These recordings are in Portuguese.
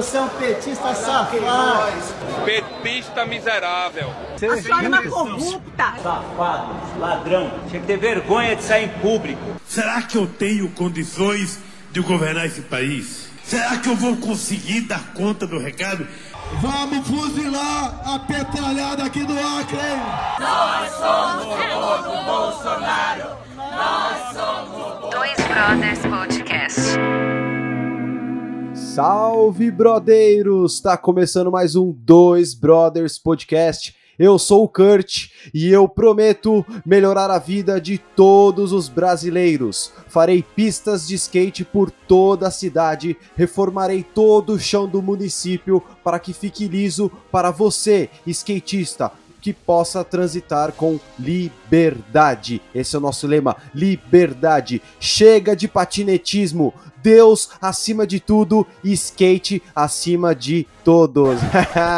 Você é um petista safado. Petista miserável. A senhora é uma corrupta. Safado, ladrão. Tinha que ter vergonha de sair em público. Será que eu tenho condições de governar esse país? Será que eu vou conseguir dar conta do recado? Vamos fuzilar a petralhada aqui do Acre! Nós somos o povo Bolsonaro! Nós somos Dois Brothers Podcast. Salve, brodeiros! Tá começando mais um Dois Brothers Podcast. Eu sou o Kurt e eu prometo melhorar a vida de todos os brasileiros. Farei pistas de skate por toda a cidade, reformarei todo o chão do município para que fique liso para você, skatista, que possa transitar com liberdade. Esse é o nosso lema: liberdade. Chega de patinetismo. Deus acima de tudo e skate acima de todos.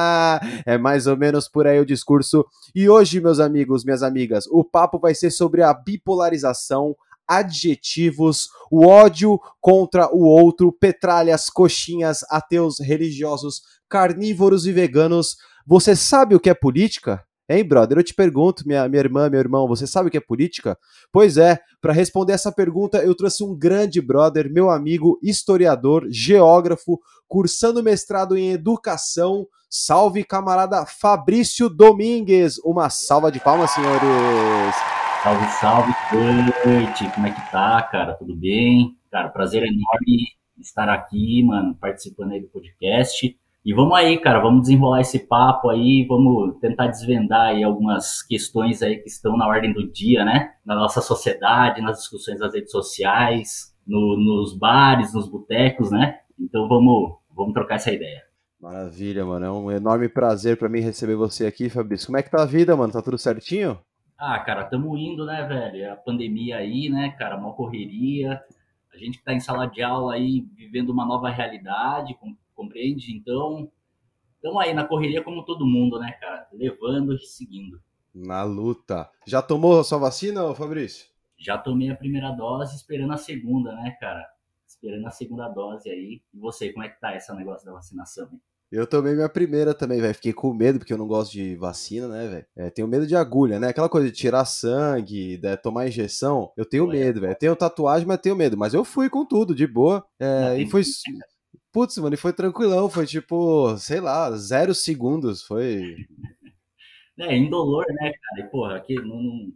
é mais ou menos por aí o discurso. E hoje, meus amigos, minhas amigas, o papo vai ser sobre a bipolarização, adjetivos, o ódio contra o outro, petralhas, coxinhas, ateus, religiosos, carnívoros e veganos. Você sabe o que é política? Hein, brother? Eu te pergunto, minha, minha irmã, meu irmão, você sabe o que é política? Pois é, para responder essa pergunta, eu trouxe um grande brother, meu amigo, historiador, geógrafo, cursando mestrado em educação. Salve, camarada Fabrício Domingues! Uma salva de palmas, senhores! Salve, salve, Kurt! Como é que tá, cara? Tudo bem? Cara, prazer enorme estar aqui, mano, participando aí do podcast. E vamos aí, cara, vamos desenrolar esse papo aí, vamos tentar desvendar aí algumas questões aí que estão na ordem do dia, né? Na nossa sociedade, nas discussões das redes sociais, no, nos bares, nos botecos, né? Então vamos, vamos trocar essa ideia. Maravilha, mano. É um enorme prazer para mim receber você aqui, Fabrício. Como é que tá a vida, mano? Tá tudo certinho? Ah, cara, tamo indo, né, velho? A pandemia aí, né, cara, uma correria. A gente que tá em sala de aula aí, vivendo uma nova realidade, com compreende? Então, estamos aí na correria como todo mundo, né, cara? Levando e seguindo. Na luta. Já tomou a sua vacina, Fabrício? Já tomei a primeira dose, esperando a segunda, né, cara? Esperando a segunda dose aí. E você, como é que tá esse negócio da vacinação? Hein? Eu tomei minha primeira também, velho. Fiquei com medo, porque eu não gosto de vacina, né, velho? É, tenho medo de agulha, né? Aquela coisa de tirar sangue, de tomar injeção. Eu tenho medo, velho. Tenho tatuagem, mas tenho medo. Mas eu fui com tudo, de boa. É, e foi. Putz, mano, e foi tranquilão, foi tipo, sei lá, zero segundos, foi. É, indolor, né, cara? E, porra, aqui não, não,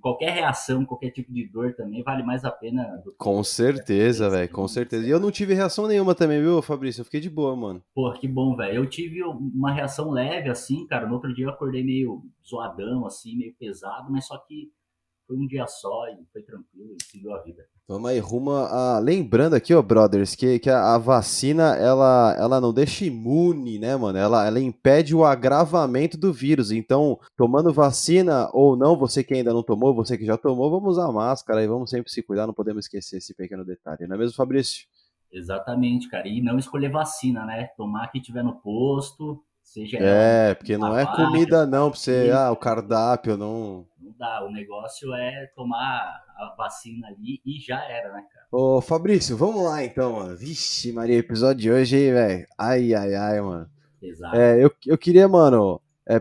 qualquer reação, qualquer tipo de dor também vale mais a pena. Com certeza, velho, com certeza. E eu não tive reação nenhuma também, viu, Fabrício? Eu fiquei de boa, mano. Porra, que bom, velho. Eu tive uma reação leve, assim, cara. No outro dia eu acordei meio zoadão, assim, meio pesado, mas só que foi um dia só e foi tranquilo e seguiu a vida. Vamos aí, rumo a... Lembrando aqui, ó, brothers, que, que a, a, vacina, ela, ela não deixa imune, né, mano? Ela, ela impede o agravamento do vírus. Então, tomando vacina ou não, você que ainda não tomou, você que já tomou, vamos usar máscara e vamos sempre se cuidar, não podemos esquecer esse pequeno detalhe, não é mesmo, Fabrício? Exatamente, cara. E não escolher vacina, né? Tomar que tiver no posto, seja... É, porque não é comida não, pra você... Ah, o cardápio, não... O negócio é tomar a vacina ali e já era, né, cara? Ô, Fabrício, vamos lá então, mano. Vixe, Maria, episódio de hoje aí, velho. Ai, ai, ai, mano. Exato. É, eu, eu queria, mano, é,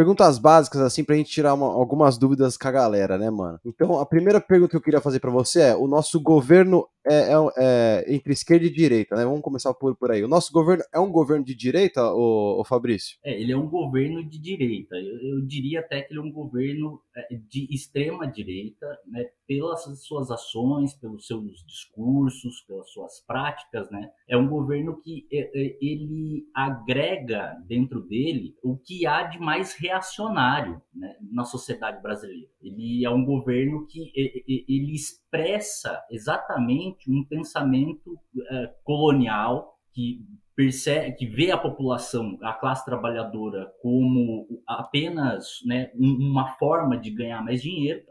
perguntas básicas, assim, pra gente tirar uma, algumas dúvidas com a galera, né, mano? Então, a primeira pergunta que eu queria fazer para você é: o nosso governo é, é, é, entre esquerda e direita, né? Vamos começar por, por aí. O nosso governo é um governo de direita, o, Fabrício? É, ele é um governo de direita. Eu, eu, diria até que ele é um governo é, de extrema direita, né? Pelas suas ações, pelos seus discursos, pelas suas práticas, né? É um governo que é, é, ele agrega dentro dele o que há de mais reacionário né, na sociedade brasileira. Ele é um governo que ele expressa exatamente um pensamento uh, colonial que percebe, que vê a população, a classe trabalhadora como apenas né, uma forma de ganhar mais dinheiro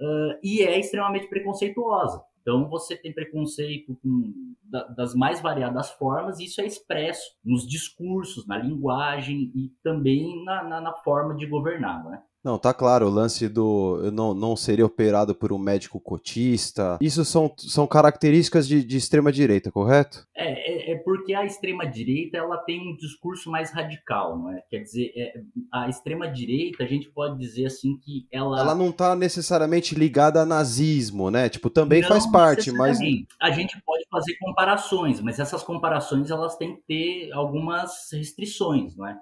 e é extremamente preconceituosa. Então você tem preconceito com, da, das mais variadas formas, e isso é expresso nos discursos, na linguagem e também na, na, na forma de governar. Né? Não, tá claro, o lance do eu não, não seria operado por um médico cotista. Isso são, são características de, de extrema-direita, correto? É, é, é, porque a extrema-direita ela tem um discurso mais radical, não é? Quer dizer, é, a extrema-direita, a gente pode dizer assim que ela. Ela não tá necessariamente ligada a nazismo, né? Tipo, também faz parte, mas. A gente pode fazer comparações, mas essas comparações elas têm que ter algumas restrições, não é?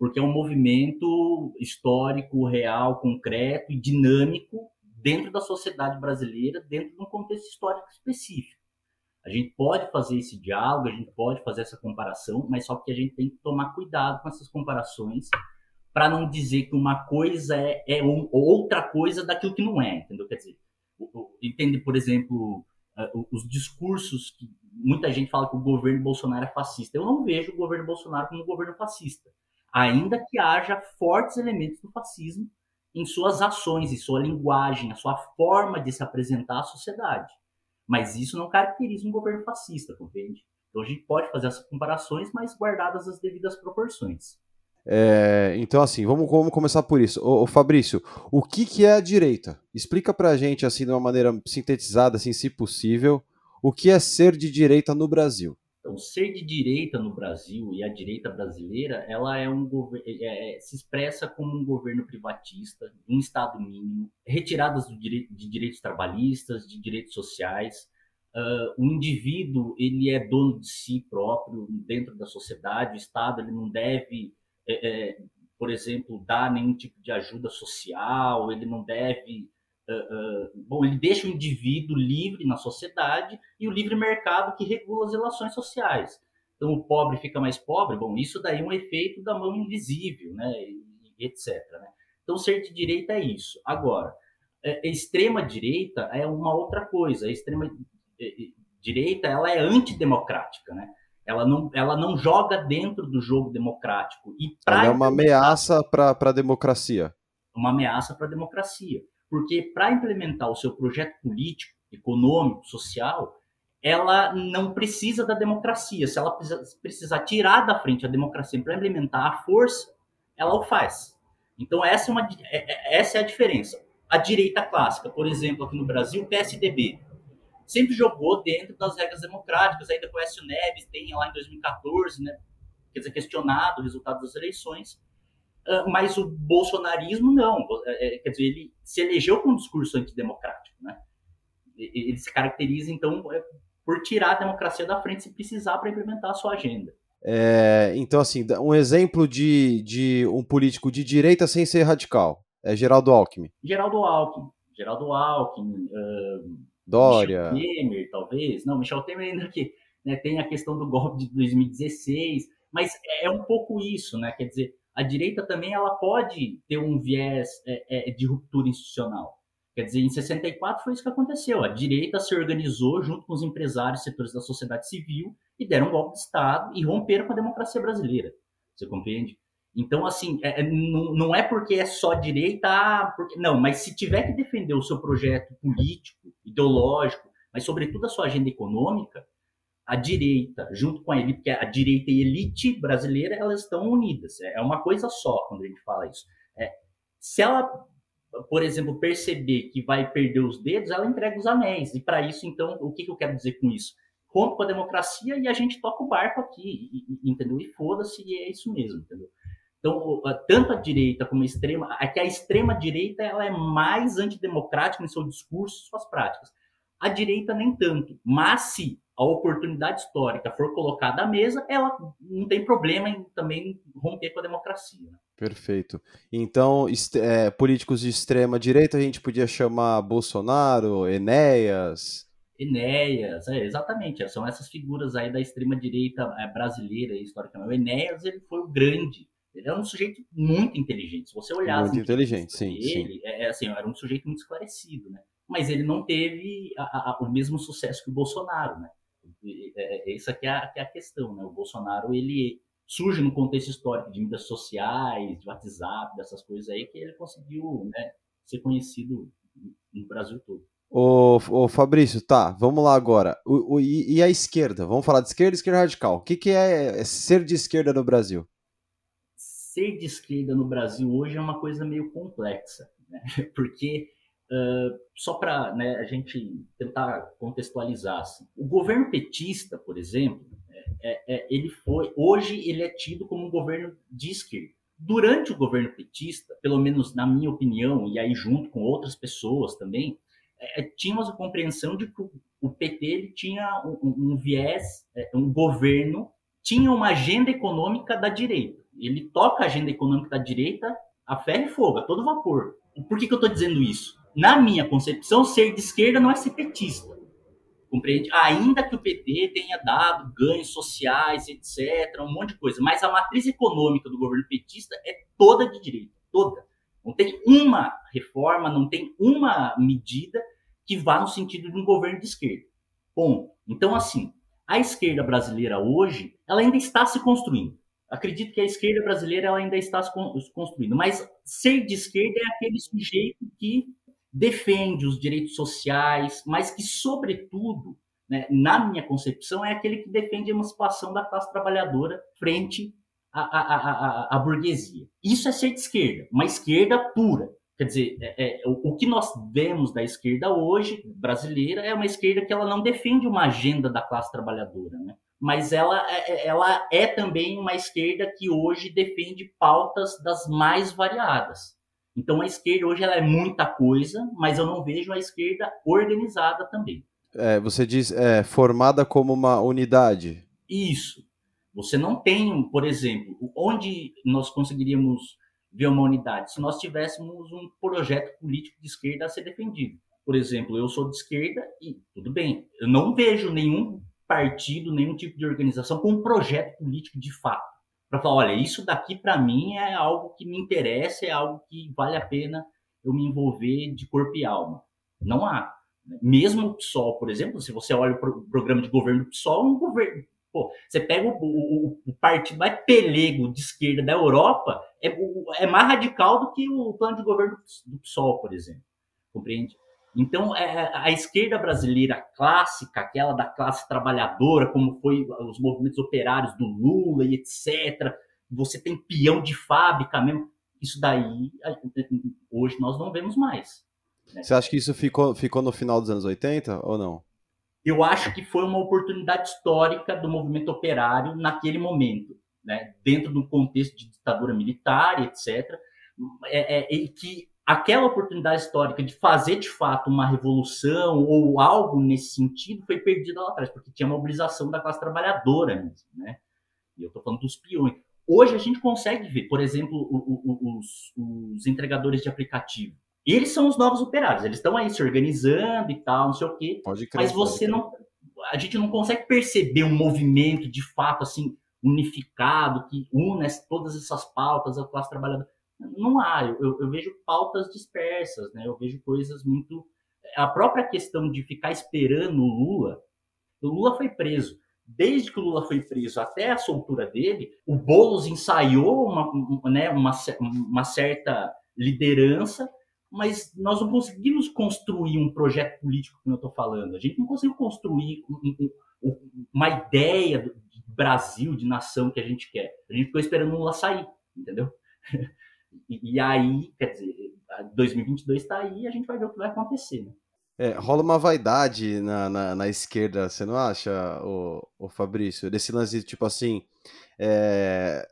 Porque é um movimento histórico, real, concreto e dinâmico dentro da sociedade brasileira, dentro de um contexto histórico específico. A gente pode fazer esse diálogo, a gente pode fazer essa comparação, mas só que a gente tem que tomar cuidado com essas comparações para não dizer que uma coisa é, é um, outra coisa daquilo que não é, entendeu? Quer dizer, entende, por exemplo, os discursos que muita gente fala que o governo Bolsonaro é fascista. Eu não vejo o governo Bolsonaro como um governo fascista ainda que haja fortes elementos do fascismo em suas ações, em sua linguagem, a sua forma de se apresentar à sociedade. Mas isso não caracteriza um governo fascista, compreende? Então a gente pode fazer essas comparações, mas guardadas as devidas proporções. É, então, assim, vamos, vamos, começar por isso. Ô, ô, Fabrício, o que, que é a direita? Explica pra gente, assim, de uma maneira sintetizada, assim, se possível, o que é ser de direita no Brasil. Então, ser de direita no Brasil e a direita brasileira, ela é um é, é, se expressa como um governo privatista, um Estado mínimo, retiradas direito, de direitos trabalhistas, de direitos sociais. Uh, o indivíduo ele é dono de si próprio dentro da sociedade. O Estado ele não deve, é, é, por exemplo, dar nenhum tipo de ajuda social. Ele não deve Uh, bom, ele deixa o indivíduo livre na sociedade e o livre mercado que regula as relações sociais. Então, o pobre fica mais pobre, bom, isso daí é um efeito da mão invisível, né, etc. Né? Então, ser de direita é isso. Agora, a extrema direita é uma outra coisa. A extrema direita ela é antidemocrática, né? Ela não, ela não joga dentro do jogo democrático. E ela é uma ameaça para a democracia. Uma ameaça para a democracia porque para implementar o seu projeto político, econômico, social, ela não precisa da democracia. Se ela precisar tirar da frente a democracia para implementar a força, ela o faz. Então essa é, uma, é, é, essa é a diferença. A direita clássica, por exemplo, aqui no Brasil, o PSDB, sempre jogou dentro das regras democráticas. Ainda com o Neves, tem lá em 2014, né, quer dizer, questionado o resultado das eleições. Ah, mas o bolsonarismo não. É, é, quer dizer, ele se elegeu com um discurso antidemocrático. Né? Ele se caracteriza, então, é, por tirar a democracia da frente se precisar para implementar a sua agenda. É, então, assim, um exemplo de, de um político de direita sem ser radical é Geraldo Alckmin. Geraldo Alckmin. Geraldo Alckmin. Uh, Dória. Michel Temer, talvez. Não, Michel Temer ainda que né, tem a questão do golpe de 2016. Mas é um pouco isso, né? Quer dizer, a direita também ela pode ter um viés é, é, de ruptura institucional. Quer dizer, em 64 foi isso que aconteceu. A direita se organizou junto com os empresários, setores da sociedade civil e deram um golpe de Estado e romperam com a democracia brasileira. Você compreende? Então, assim, é, é não, não, é porque é só direita, ah, porque, não, mas se tiver que defender o seu projeto político, ideológico, mas sobretudo a sua agenda econômica, a direita, junto com a elite, porque a direita e a elite brasileira, elas estão unidas. É, é uma coisa só quando a gente fala isso. É, se ela, por exemplo, perceber que vai perder os dedos, ela entrega os anéis. E para isso, então, o que, que eu quero dizer com isso? Rompe com a democracia e a gente toca o barco aqui, entendeu? E foda-se, e é isso mesmo, entendeu? Então, tanto a direita como a extrema, é que a extrema direita ela é mais antidemocrática no seu discurso, suas práticas. A direita nem tanto, mas se a oportunidade histórica for colocada à mesa, ela não tem problema em também romper com a democracia. Né? Perfeito. Então, é, políticos de extrema direita a gente podia chamar Bolsonaro, Enéas. Enéas, é, exatamente. São essas figuras aí da extrema direita é, brasileira, historicamente. O Enéas ele foi o grande. Ele era um sujeito muito inteligente. Se você olhar muito inteligente, sim, ele, sim. É, é, assim, era um sujeito muito esclarecido, né? Mas ele não teve a, a, o mesmo sucesso que o Bolsonaro, né? É, é, essa que é, a, que é a questão, né? O Bolsonaro, ele surge no contexto histórico de mídias sociais, de WhatsApp, dessas coisas aí, que ele conseguiu né, ser conhecido no Brasil todo. Ô, ô Fabrício, tá, vamos lá agora. O, o, e, a esquerda? Vamos falar de esquerda e esquerda radical. O que, que é ser de esquerda no Brasil? ser de esquerda no Brasil hoje é uma coisa meio complexa, né? porque uh, só para né, a gente tentar contextualizar, assim, o governo petista, por exemplo, é, é, ele foi hoje ele é tido como um governo de esquerda. Durante o governo petista, pelo menos na minha opinião e aí junto com outras pessoas também, é, tínhamos a compreensão de que o PT ele tinha um, um viés, é, um governo tinha uma agenda econômica da direita. Ele toca a agenda econômica da direita a ferro e fogo, a todo vapor. Por que, que eu estou dizendo isso? Na minha concepção, ser de esquerda não é ser petista. Compreende? Ainda que o PT tenha dado ganhos sociais, etc., um monte de coisa, mas a matriz econômica do governo petista é toda de direita, toda. Não tem uma reforma, não tem uma medida que vá no sentido de um governo de esquerda. Bom, então assim, a esquerda brasileira hoje, ela ainda está se construindo. Acredito que a esquerda brasileira ela ainda está se construindo, mas ser de esquerda é aquele sujeito que defende os direitos sociais, mas que, sobretudo, né, na minha concepção, é aquele que defende a emancipação da classe trabalhadora frente à, à, à, à burguesia. Isso é ser de esquerda, uma esquerda pura. Quer dizer, é, é, o, que nós vemos da esquerda hoje, brasileira, é uma esquerda que ela não defende uma agenda da classe trabalhadora, né? mas ela, é, é, ela é também uma esquerda que hoje defende pautas das mais variadas. Então a esquerda hoje ela é muita coisa, mas eu não vejo a esquerda organizada também. É, você diz é, formada como uma unidade. Isso. Você não tem, por exemplo, onde nós conseguiríamos ver uma unidade se nós tivéssemos um projeto político de esquerda a ser defendido. Por exemplo, eu sou de esquerda e tudo bem, eu não vejo nenhum partido, nenhum tipo de organização com um projeto político de fato. Para falar, olha, isso daqui para mim é algo que me interessa, é algo que vale a pena eu me envolver de corpo e alma. Não há. Mesmo o PSOL, por exemplo, se você olha o programa de governo do PSOL, um governo Pô, você pega o, o, o, partido mais pelego de esquerda da Europa, é, é, mais radical do que o plano de governo do PSOL, por exemplo. Compreende? Então, é, a esquerda brasileira clássica, aquela da classe trabalhadora, como foi os movimentos operários do Lula e etc., você tem peão de fábrica mesmo, isso daí, hoje nós não vemos mais. Né? Você acha que isso ficou, ficou no final dos anos 80 ou não? eu acho que foi uma oportunidade histórica do movimento operário naquele momento, né? dentro do contexto de ditadura militar, etc., é, é, e que aquela oportunidade histórica de fazer de fato uma revolução ou algo nesse sentido foi perdida lá atrás, porque tinha mobilização da classe trabalhadora mesmo, né? E eu estou falando dos peões. Hoje a gente consegue ver, por exemplo, os, os entregadores de aplicativo eles são os novos operários, eles estão aí se organizando e tal, não sei o quê. Pode crer, mas você não. A gente não consegue perceber um movimento de fato assim unificado que une todas essas pautas da classe trabalhadora. Não há. Eu, eu, vejo pautas dispersas, né? Eu vejo coisas muito. A própria questão de ficar esperando o Lula. O Lula foi preso. Desde que o Lula foi preso até a soltura dele, o Boulos ensaiou uma, né, uma, uma certa liderança mas nós não conseguimos construir um projeto político que eu estou falando. A gente não conseguiu construir um, um, uma ideia do Brasil, de nação que a gente quer. A gente ficou esperando o Lula sair, entendeu? E, e aí, quer dizer, 2022 está aí e a gente vai ver o que vai acontecer. Né? É, rola uma vaidade na, na, na, esquerda, você não acha, o, o Fabrício? Desse lance, tipo assim, é,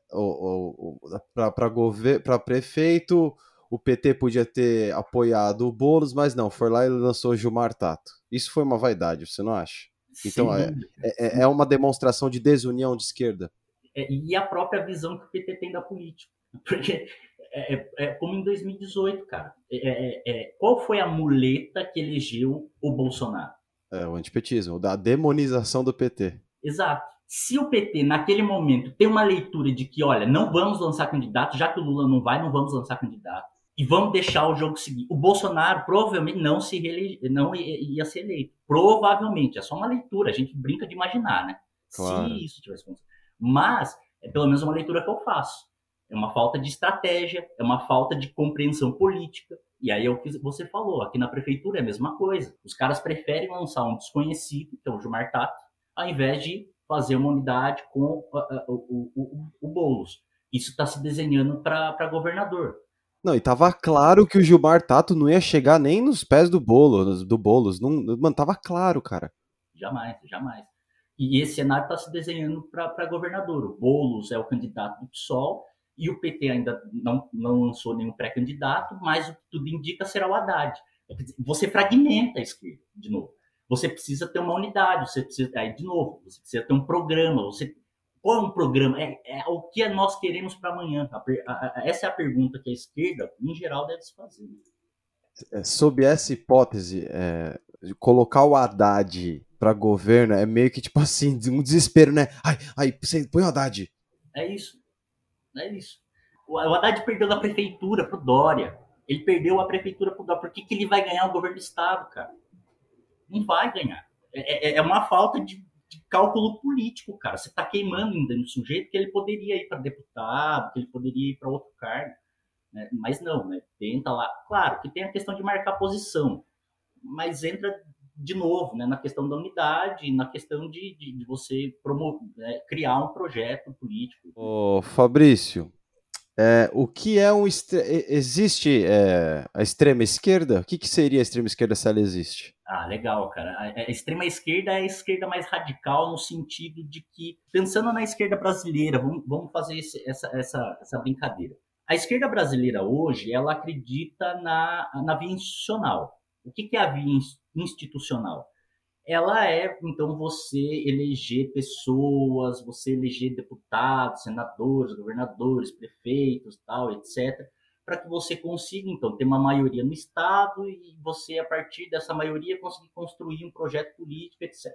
para prefeito o PT podia ter apoiado o Boulos, mas não, foi lá e lançou Gilmar Tato. Isso foi uma vaidade, você não acha? Então é, é, é, uma demonstração de desunião de esquerda. É, e a própria visão que o PT tem da política. Porque é, é, é como em 2018, cara. É, qual foi a muleta que elegeu o Bolsonaro? É, o antipetismo, da demonização do PT. Exato. Se o PT, naquele momento, tem uma leitura de que, olha, não vamos lançar candidato, já que o Lula não vai, não vamos lançar candidato e vamos deixar o jogo seguir. O Bolsonaro provavelmente não se reele... não ia ser eleito. Provavelmente, é só uma leitura, a gente brinca de imaginar, né? Claro. Se isso tivesse acontecido. Mas é pelo menos uma leitura que eu faço. É uma falta de estratégia, é uma falta de compreensão política. E aí é o que você falou, aqui na prefeitura é a mesma coisa. Os caras preferem lançar um desconhecido, que é o Gilmar Tato, ao invés de fazer uma unidade com uh, uh, o, o, o, o Boulos. Isso está se desenhando para governador. Não, e tava claro que o Gilmar Tato não ia chegar nem nos pés do bolo, do Boulos. Não, mano, tava claro, cara. Jamais, jamais. E esse cenário está se desenhando para governador. O Boulos é o candidato do PSOL e o PT ainda não, não lançou nenhum pré-candidato, mas o que tudo indica será o Haddad. Você fragmenta a esquerda, de novo. Você precisa ter uma unidade, você precisa, aí, de novo, você precisa ter um programa, você qual é um programa? É, é o que nós queremos para amanhã? A, a, essa é a pergunta que a esquerda, em geral, deve se fazer. É, sob essa hipótese, é, colocar o Haddad para governo é meio que tipo assim, um desespero, né? Ai, ai, você põe o Haddad. É isso. É isso. O Haddad perdeu da prefeitura pro Dória. Ele perdeu a prefeitura pro Dória. Por que, que ele vai ganhar o governo do Estado, cara? Não vai ganhar. É, é, é uma falta de, de, cálculo político, cara. Você tá queimando ainda no sujeito que ele poderia ir para deputado, que ele poderia ir para outro cargo. Né? Mas não, né? Tenta lá. Claro que tem a questão de marcar posição. Mas entra de novo, né, na questão da unidade, na questão de, de, de você promover, né, criar um projeto político. Ô, Fabrício, é, o que é um existe é, a extrema esquerda? O que, que seria a extrema esquerda se ela existe? Ah, legal, cara. A, extrema esquerda é a esquerda mais radical no sentido de que, pensando na esquerda brasileira, vamos, vamos fazer esse, essa, essa, essa brincadeira. A esquerda brasileira hoje, ela acredita na, na via institucional. O que, que é a via institucional? Ela é, então, você eleger pessoas, você eleger deputados, senadores, governadores, prefeitos, tal, etc., para que você consiga, então, ter uma maioria no Estado e você, a partir dessa maioria, conseguir construir um projeto político, etc.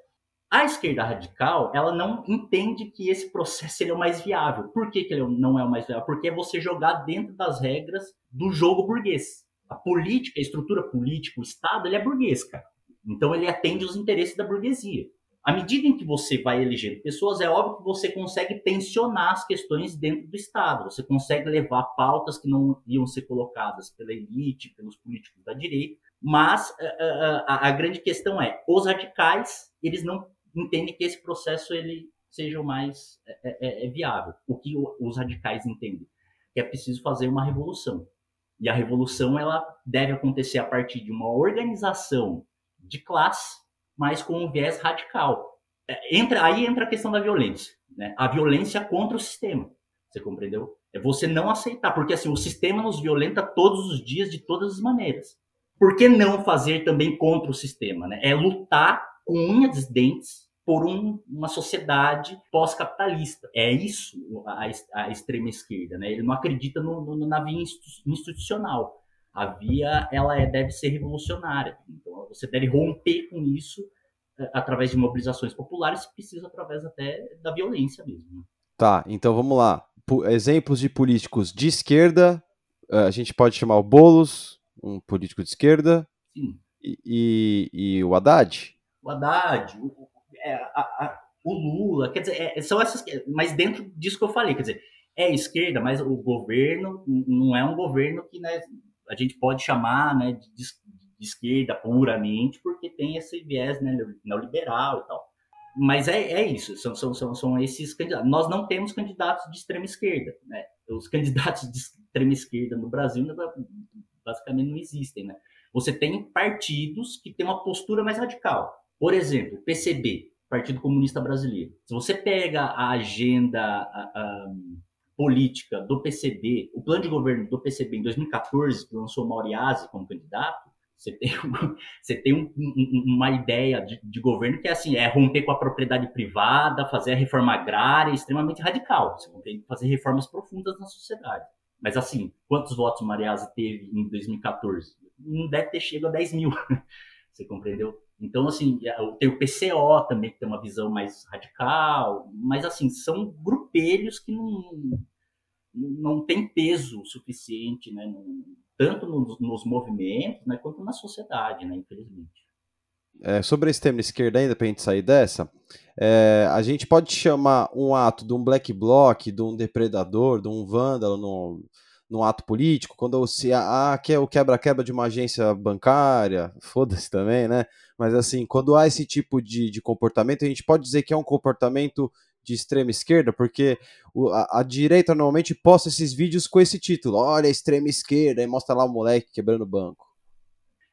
A esquerda radical, ela não entende que esse processo é o mais viável. Por que, que ele não é o mais viável? Porque é você jogar dentro das regras do jogo burguês. A política, a estrutura política, o Estado, ele é burguês, cara. Então ele atende os interesses da burguesia. À medida em que você vai elegendo pessoas, é óbvio que você consegue tensionar as questões dentro do Estado. Você consegue levar pautas que não iam ser colocadas pela elite, pelos políticos da direita. Mas a, eh, eh, a, a grande questão é, os radicais, eles não entendem que esse processo ele seja o mais é, é, é viável. O que os radicais entendem? Que é preciso fazer uma revolução. E a revolução ela deve acontecer a partir de uma organização de classe, mas com um viés radical. É, entra, aí entra a questão da violência. Né? A violência contra o sistema. Você compreendeu? É você não aceitar, porque assim, o sistema nos violenta todos os dias, de todas as maneiras. Por que não fazer também contra o sistema? Né? É lutar com unhas e dentes por um, uma sociedade pós-capitalista. É isso a, a, extrema esquerda. Né? Ele não acredita no, no, na via institucional a via ela é, deve ser revolucionária. Então, você deve romper com isso é, através de mobilizações populares, se precisa através até da violência mesmo. Né? Tá, então vamos lá. P exemplos de políticos de esquerda, é, a gente pode chamar o Boulos, um político de esquerda, Sim. E, e, e o Haddad? O Haddad, o, é, a, a, o Lula, quer dizer, é, são essas, mas dentro disso que eu falei, quer dizer, é esquerda, mas o governo não é um governo que né, a gente pode chamar né, de, de esquerda puramente, porque tem esse viés né, neoliberal e tal. Mas é, é isso, são, são, são, são esses candidatos. Nós não temos candidatos de extrema esquerda. Né? Os candidatos de extrema esquerda no Brasil basicamente não existem. Né? Você tem partidos que têm uma postura mais radical. Por exemplo, PCB, Partido Comunista Brasileiro. Se você pega a agenda a, a, política do PCB, o plano de governo do PCB em 2014, que lançou Mauriase como candidato, você tem, você tem um, um, uma ideia de, de, governo que é assim, é romper com a propriedade privada, fazer a reforma agrária, extremamente radical. Você tem fazer reformas profundas na sociedade. Mas assim, quantos votos Mariase teve em 2014? Não deve ter chegado a 10 mil. Você compreendeu? Então, assim, tem o PCO também, que tem uma visão mais radical, mas, assim, são grupelhos que não, não tem peso suficiente, né, tanto nos, nos movimentos, né, quanto na sociedade, né, infelizmente. É, sobre a extrema esquerda ainda, para gente sair dessa, é, a gente pode chamar um ato de um black bloc, de um depredador, de um vândalo no, no ato político, quando se ah, que é o quebra-quebra de uma agência bancária, foda-se também, né? Mas assim, quando há esse tipo de, de comportamento, a gente pode dizer que é um comportamento de extrema esquerda? Porque a, a, direita normalmente posta esses vídeos com esse título: olha, extrema esquerda, e mostra lá o moleque quebrando o banco.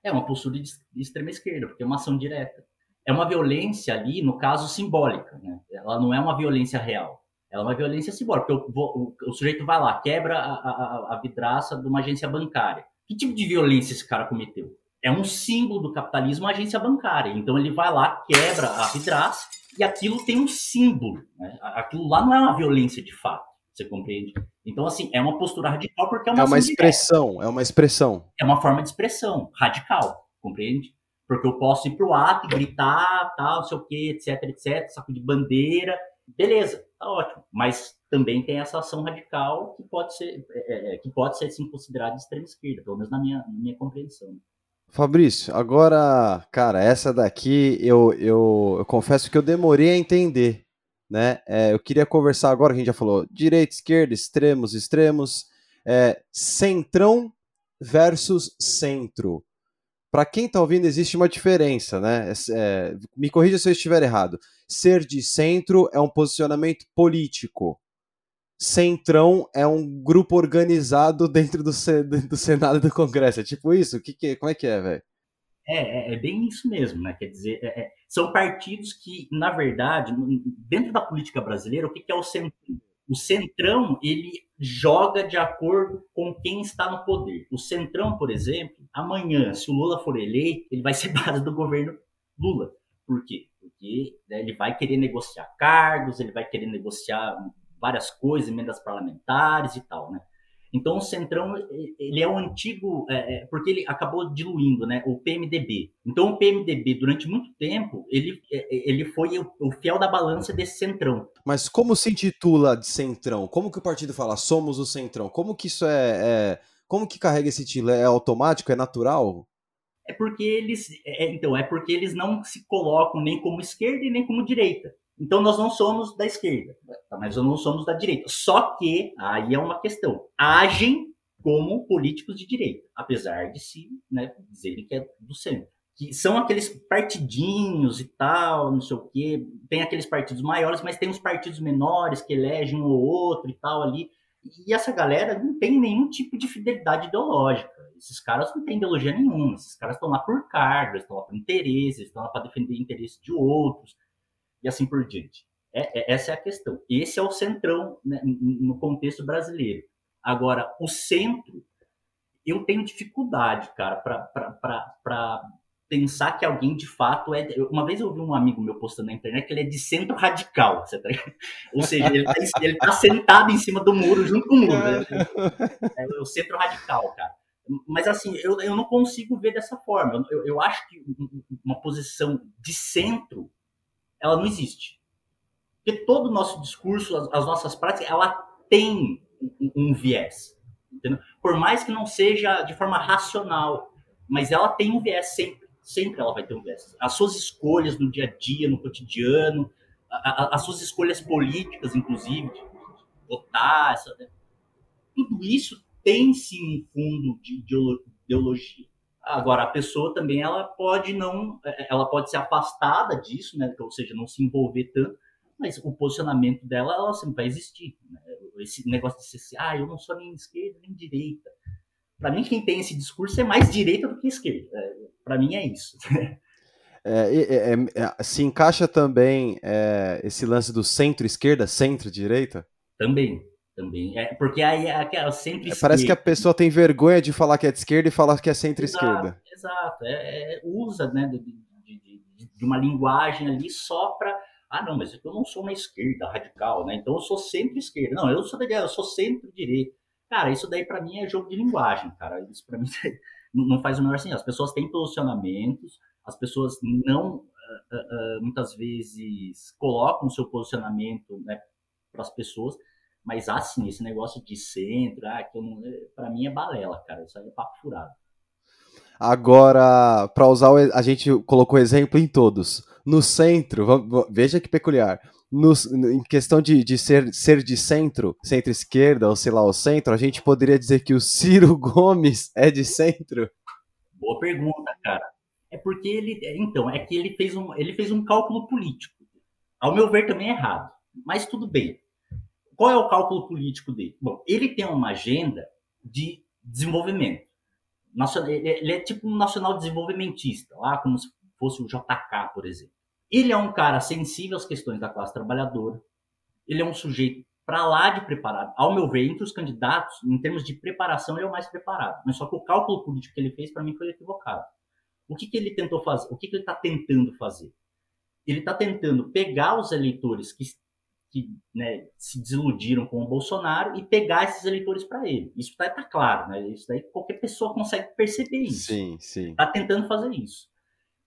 É uma postura de extrema esquerda, porque é uma ação direta. É uma violência ali, no caso, simbólica. Né? Ela não é uma violência real. Ela é uma violência simbólica, porque o, o, o sujeito vai lá, quebra a, a, a vidraça de uma agência bancária. Que tipo de violência esse cara cometeu? É um símbolo do capitalismo a agência bancária. Então ele vai lá, quebra a vidraça e aquilo tem um símbolo. Né? Aquilo lá não é uma violência de fato, você compreende? Então, assim, é uma postura radical porque é uma, é uma expressão, direta. é uma expressão. É uma forma de expressão radical, compreende? Porque eu posso ir pro ato e gritar, tal, não sei o quê, etc, etc, saco de bandeira, beleza, tá ótimo. Mas também tem essa ação radical que pode ser, é, é, que pode ser sim considerada de extrema esquerda, pelo menos na minha, na minha compreensão. Fabrício, agora, cara, essa daqui eu, eu, eu confesso que eu demorei a entender, né? É, eu queria conversar agora, a gente já falou direita, esquerda, extremos, extremos, é, centrão versus centro. Para quem está ouvindo, existe uma diferença, né? É, me corrija se eu estiver errado. Ser de centro é um posicionamento político. Centrão é um grupo organizado dentro do, do Senado e do Congresso. É tipo isso? Que que, como é que é, velho? É, é, é, bem isso mesmo, né? Quer dizer, é, é, são partidos que, na verdade, dentro da política brasileira, o que, que é o centrão? O centrão, ele joga de acordo com quem está no poder. O centrão, por exemplo, amanhã, se o Lula for eleito, ele vai ser base do governo Lula. Por quê? Porque né, ele vai querer negociar cargos, ele vai querer negociar várias coisas, emendas parlamentares e tal, né? Então o Centrão ele é o antigo, é, é porque ele acabou diluindo, né? O PMDB. Então o PMDB durante muito tempo ele, é, ele foi o, o, fiel da balança desse Centrão. Mas como se intitula de Centrão? Como que o partido fala somos o Centrão? Como que isso é, é como que carrega esse título? É automático? É natural? É porque eles, é, então é porque eles não se colocam nem como esquerda e nem como direita. Então nós não somos da esquerda, mas nós não somos da direita. Só que aí é uma questão. Agem como políticos de direita, apesar de se né, dizerem que é do centro. Que são aqueles partidinhos e tal, não sei o quê. Tem aqueles partidos maiores, mas tem os partidos menores que elegem um ou outro e tal ali. E essa galera não tem nenhum tipo de fidelidade ideológica. Esses caras não têm ideologia nenhuma. Esses caras estão lá por cargos, estão lá por interesses, estão lá para defender interesses de outros e assim por diante. É, é, essa é a questão. Esse é o centrão né, no contexto brasileiro. Agora, o centro, eu tenho dificuldade, cara, para pensar que alguém de fato é. Uma vez eu ouvi um amigo meu postando na internet que ele é de centro radical, tá... ou seja, ele está tá sentado em cima do muro junto com o muro. Né? É o centro radical, cara. Mas assim, eu, eu não consigo ver dessa forma. Eu, eu acho que uma posição de centro ela não existe. Porque todo o nosso discurso, as, as nossas práticas, ela tem um, um viés. Entendeu? Por mais que não seja de forma racional, mas ela tem um viés sempre. Sempre ela vai ter um viés. As suas escolhas no dia a dia, no cotidiano, a, a, as suas escolhas políticas, inclusive, de votar, essa, né? tudo isso tem sim um fundo de ideologia. Agora, a pessoa também ela pode não, é, ela pode ser afastada disso, né? Ou seja, não se envolver tanto, mas o posicionamento dela ela sempre vai existir. Né? Esse negócio de ser assim, ah, eu não sou nem esquerda nem direita. Para mim, quem tem esse discurso é mais direita do que esquerda. É, Para mim é isso. É, é, é, se encaixa também é, esse lance do centro-esquerda, centro-direita? Também, também. É, porque aí é aquela sempre é, Parece que a pessoa tem vergonha de falar que é de esquerda e falar que é centro-esquerda. Exato, exato. É, é, usa né, de, de, de, de, uma linguagem ali só para. Ah, não, mas eu não sou uma esquerda radical, né? Então eu sou centro-esquerda. Não, eu sou, eu sou centro-direita. Cara, isso daí para mim é jogo de linguagem, cara. Isso para mim não faz o menor sentido. As pessoas têm posicionamentos, as pessoas não, uh, uh, muitas vezes, colocam o seu posicionamento né, para as pessoas mas assim, esse negócio de centro, ah, que não, pra mim é balela, cara. Isso aí é papo furado. Agora, para usar, o, a gente colocou exemplo em todos. No centro, vamos, veja que peculiar. No, em questão de, de ser, ser de centro, centro-esquerda, ou sei lá, o centro, a gente poderia dizer que o Ciro Gomes é de centro? Boa pergunta, cara. É porque ele. Então, é que ele fez um, ele fez um cálculo político. Ao meu ver, também é errado Mas tudo bem. Qual é o cálculo político dele? Bom, ele tem uma agenda de desenvolvimento. Ele é tipo um nacional desenvolvimentista, lá como se fosse o JK, por exemplo. Ele é um cara sensível às questões da classe trabalhadora. Ele é um sujeito para lá de preparado. Ao meu ver, entre os candidatos, em termos de preparação, ele é o mais preparado. Mas só que o cálculo político que ele fez, para mim, foi equivocado. O que, que ele tentou fazer? O que, que ele está tentando fazer? Ele está tentando pegar os eleitores que, que né, se desiludiram com o Bolsonaro e pegar esses eleitores para ele. Isso está tá claro, né? Isso daí qualquer pessoa consegue perceber isso. Sim, sim. Está tentando fazer isso.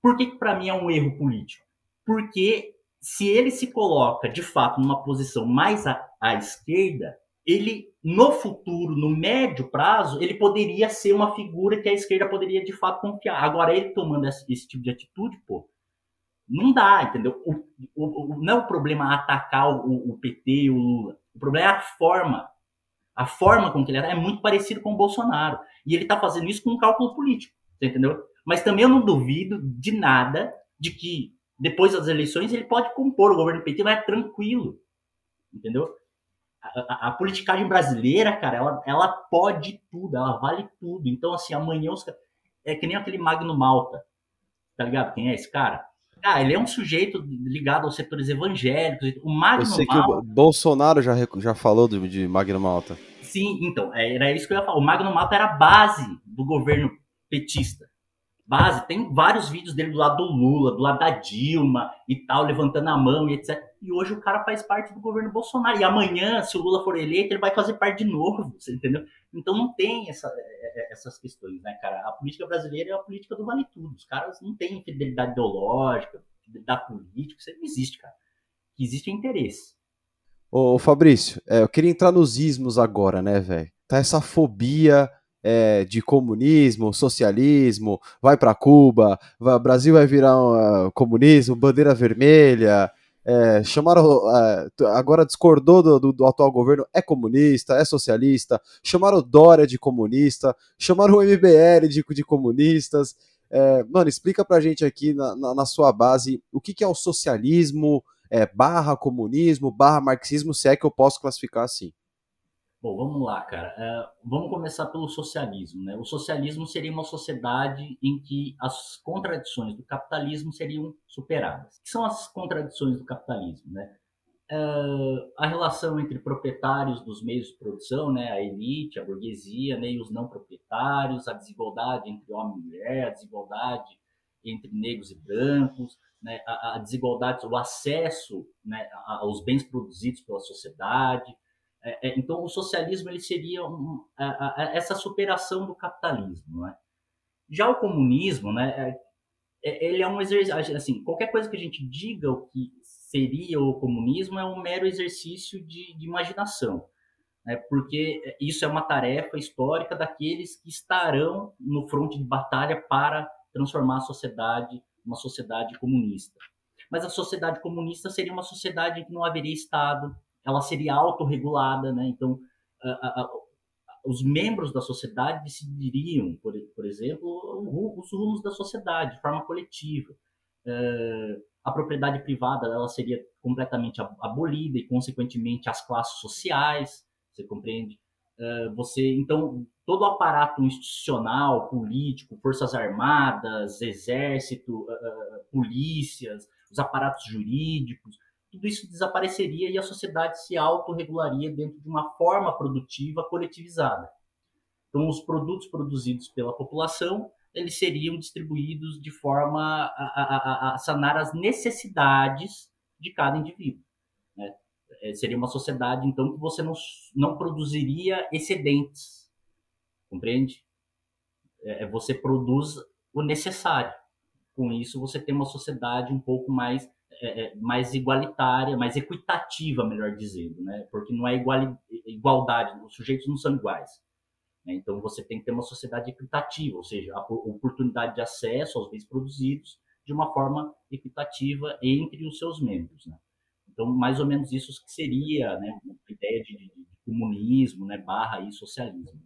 Por que, que para mim é um erro político? Porque se ele se coloca de fato numa posição mais à, à esquerda, ele no futuro, no médio prazo, ele poderia ser uma figura que a esquerda poderia de fato confiar. Agora, ele tomando esse, esse tipo de atitude, pô, não dá, entendeu? O, o, o, não é o problema atacar o, PT o Lula. O problema é a forma. A forma com que ele é muito parecido com o Bolsonaro. E ele está fazendo isso com um cálculo político, entendeu? Mas também eu não duvido de nada de que depois das eleições ele pode compor o governo PT, mas é tranquilo, entendeu? A, a, a, politicagem brasileira, cara, ela, ela pode tudo, ela vale tudo. Então, assim, amanhã os É que nem aquele Magno Malta. Tá ligado? Quem é esse cara? Ah, ele é um sujeito ligado aos setores evangélicos. O Magno Eu sei Malta... que o Bolsonaro já, já falou de, de Magno Malta. Sim, então, é, era isso que eu ia falar. O Magno Malta era a base do governo petista base. Tem vários vídeos dele do lado do Lula, do lado da Dilma e tal, levantando a mão e etc. E hoje o cara faz parte do governo Bolsonaro. E amanhã, se o Lula for eleito, ele vai fazer parte de novo, você entendeu? Então não tem essa, é, é, essas questões, né, cara? A política brasileira é a política do vale tudo. Os caras não têm fidelidade ideológica, fidelidade política, isso não existe, cara. Existe é interesse. Ô, Fabrício, é, eu queria entrar nos ismos agora, né, velho? Tá essa fobia é, de comunismo, socialismo, vai para Cuba, vai, Brasil vai virar um, uh, comunismo, bandeira vermelha. É, chamaram uh, agora discordou do, do, do, atual governo, é comunista, é socialista, chamaram Dória de comunista, chamaram o MBL de, de comunistas. É, mano, explica pra gente aqui na, na, na sua base o que, que é o socialismo, é, barra comunismo, barra marxismo, se é que eu posso classificar assim. Bom, vamos lá, cara. Uh, vamos começar pelo socialismo. Né? O socialismo seria uma sociedade em que as contradições do capitalismo seriam superadas. O que são as contradições do capitalismo? Né? Uh, a relação entre proprietários dos meios de produção, né, a elite, a burguesia, né, e os não proprietários, a desigualdade entre homem e mulher, a desigualdade entre negros e brancos, né, a, a desigualdade, o acesso né, aos bens produzidos pela sociedade, é, é, então, o socialismo ele seria um, a, a, essa superação do capitalismo. Né? Já o comunismo, né, é, é, ele é um exercício. Assim, qualquer coisa que a gente diga o que seria o comunismo é um mero exercício de, de imaginação. Né? Porque isso é uma tarefa histórica daqueles que estarão no fronte de batalha para transformar a sociedade uma sociedade comunista. Mas a sociedade comunista seria uma sociedade em que não haveria Estado, ela seria autorregulada, né? Então, a, a, os membros da sociedade decidiriam, por, por exemplo, os rumos da sociedade, de forma coletiva. É, a propriedade privada ela seria completamente abolida e, consequentemente, as classes sociais, você compreende? É, você, então, todo o aparato institucional, político, forças armadas, exército, uh, polícias, os aparatos jurídicos, tudo isso desapareceria e a sociedade se autorregularia dentro de uma forma produtiva coletivizada. Então, os produtos produzidos pela população eles seriam distribuídos de forma a, a, a sanar as necessidades de cada indivíduo. Né? É, seria uma sociedade, então, que você não, não produziria excedentes, compreende? É, é você produz o necessário. Com isso, você tem uma sociedade um pouco mais é, é, mais igualitária, mais equitativa, melhor dizendo, né? Porque não é igual, igualdade, os sujeitos não são iguais. Né? Então você tem que ter uma sociedade equitativa, ou seja, a oportunidade de acesso aos bens produzidos de uma forma equitativa entre os seus membros. Né? Então, mais ou menos isso que seria né, a ideia de, de, comunismo, né, barra e socialismo.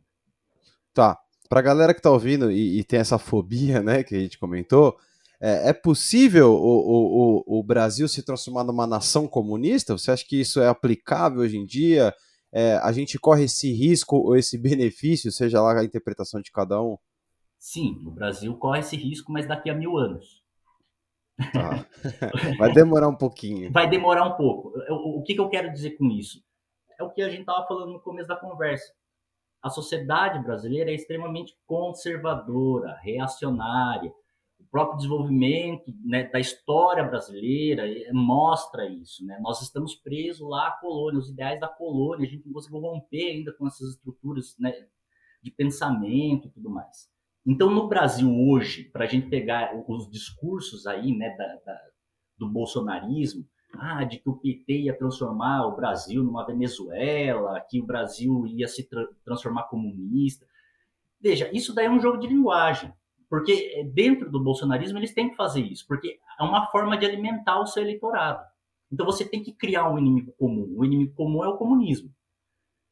Tá. Para a galera que está ouvindo e, e, tem essa fobia, né, que a gente comentou, É, é possível o, o, o, Brasil se transformar numa nação comunista? Você acha que isso é aplicável hoje em dia? É, a gente corre esse risco ou esse benefício, seja lá a interpretação de cada um? Sim, o Brasil corre esse risco, mas daqui a mil anos. Tá. Vai demorar um pouquinho. Vai demorar um pouco. O, que, que eu quero dizer com isso? É o que a gente estava falando no começo da conversa. A sociedade brasileira é extremamente conservadora, reacionária. Próprio desenvolvimento né, da história brasileira mostra isso. Né? Nós estamos presos lá à colônia, os ideais da colônia. A gente não conseguiu romper ainda com essas estruturas né, de pensamento e tudo mais. Então, no Brasil hoje, para a gente pegar os discursos aí, né, da, da, do bolsonarismo, ah, de que o PT ia transformar o Brasil numa Venezuela, que o Brasil ia se tra transformar comunista. Veja, isso daí é um jogo de linguagem, porque eh, dentro do bolsonarismo eles têm que fazer isso, porque é uma forma de alimentar o seu eleitorado. Então você tem que criar um inimigo comum. O inimigo comum é o comunismo.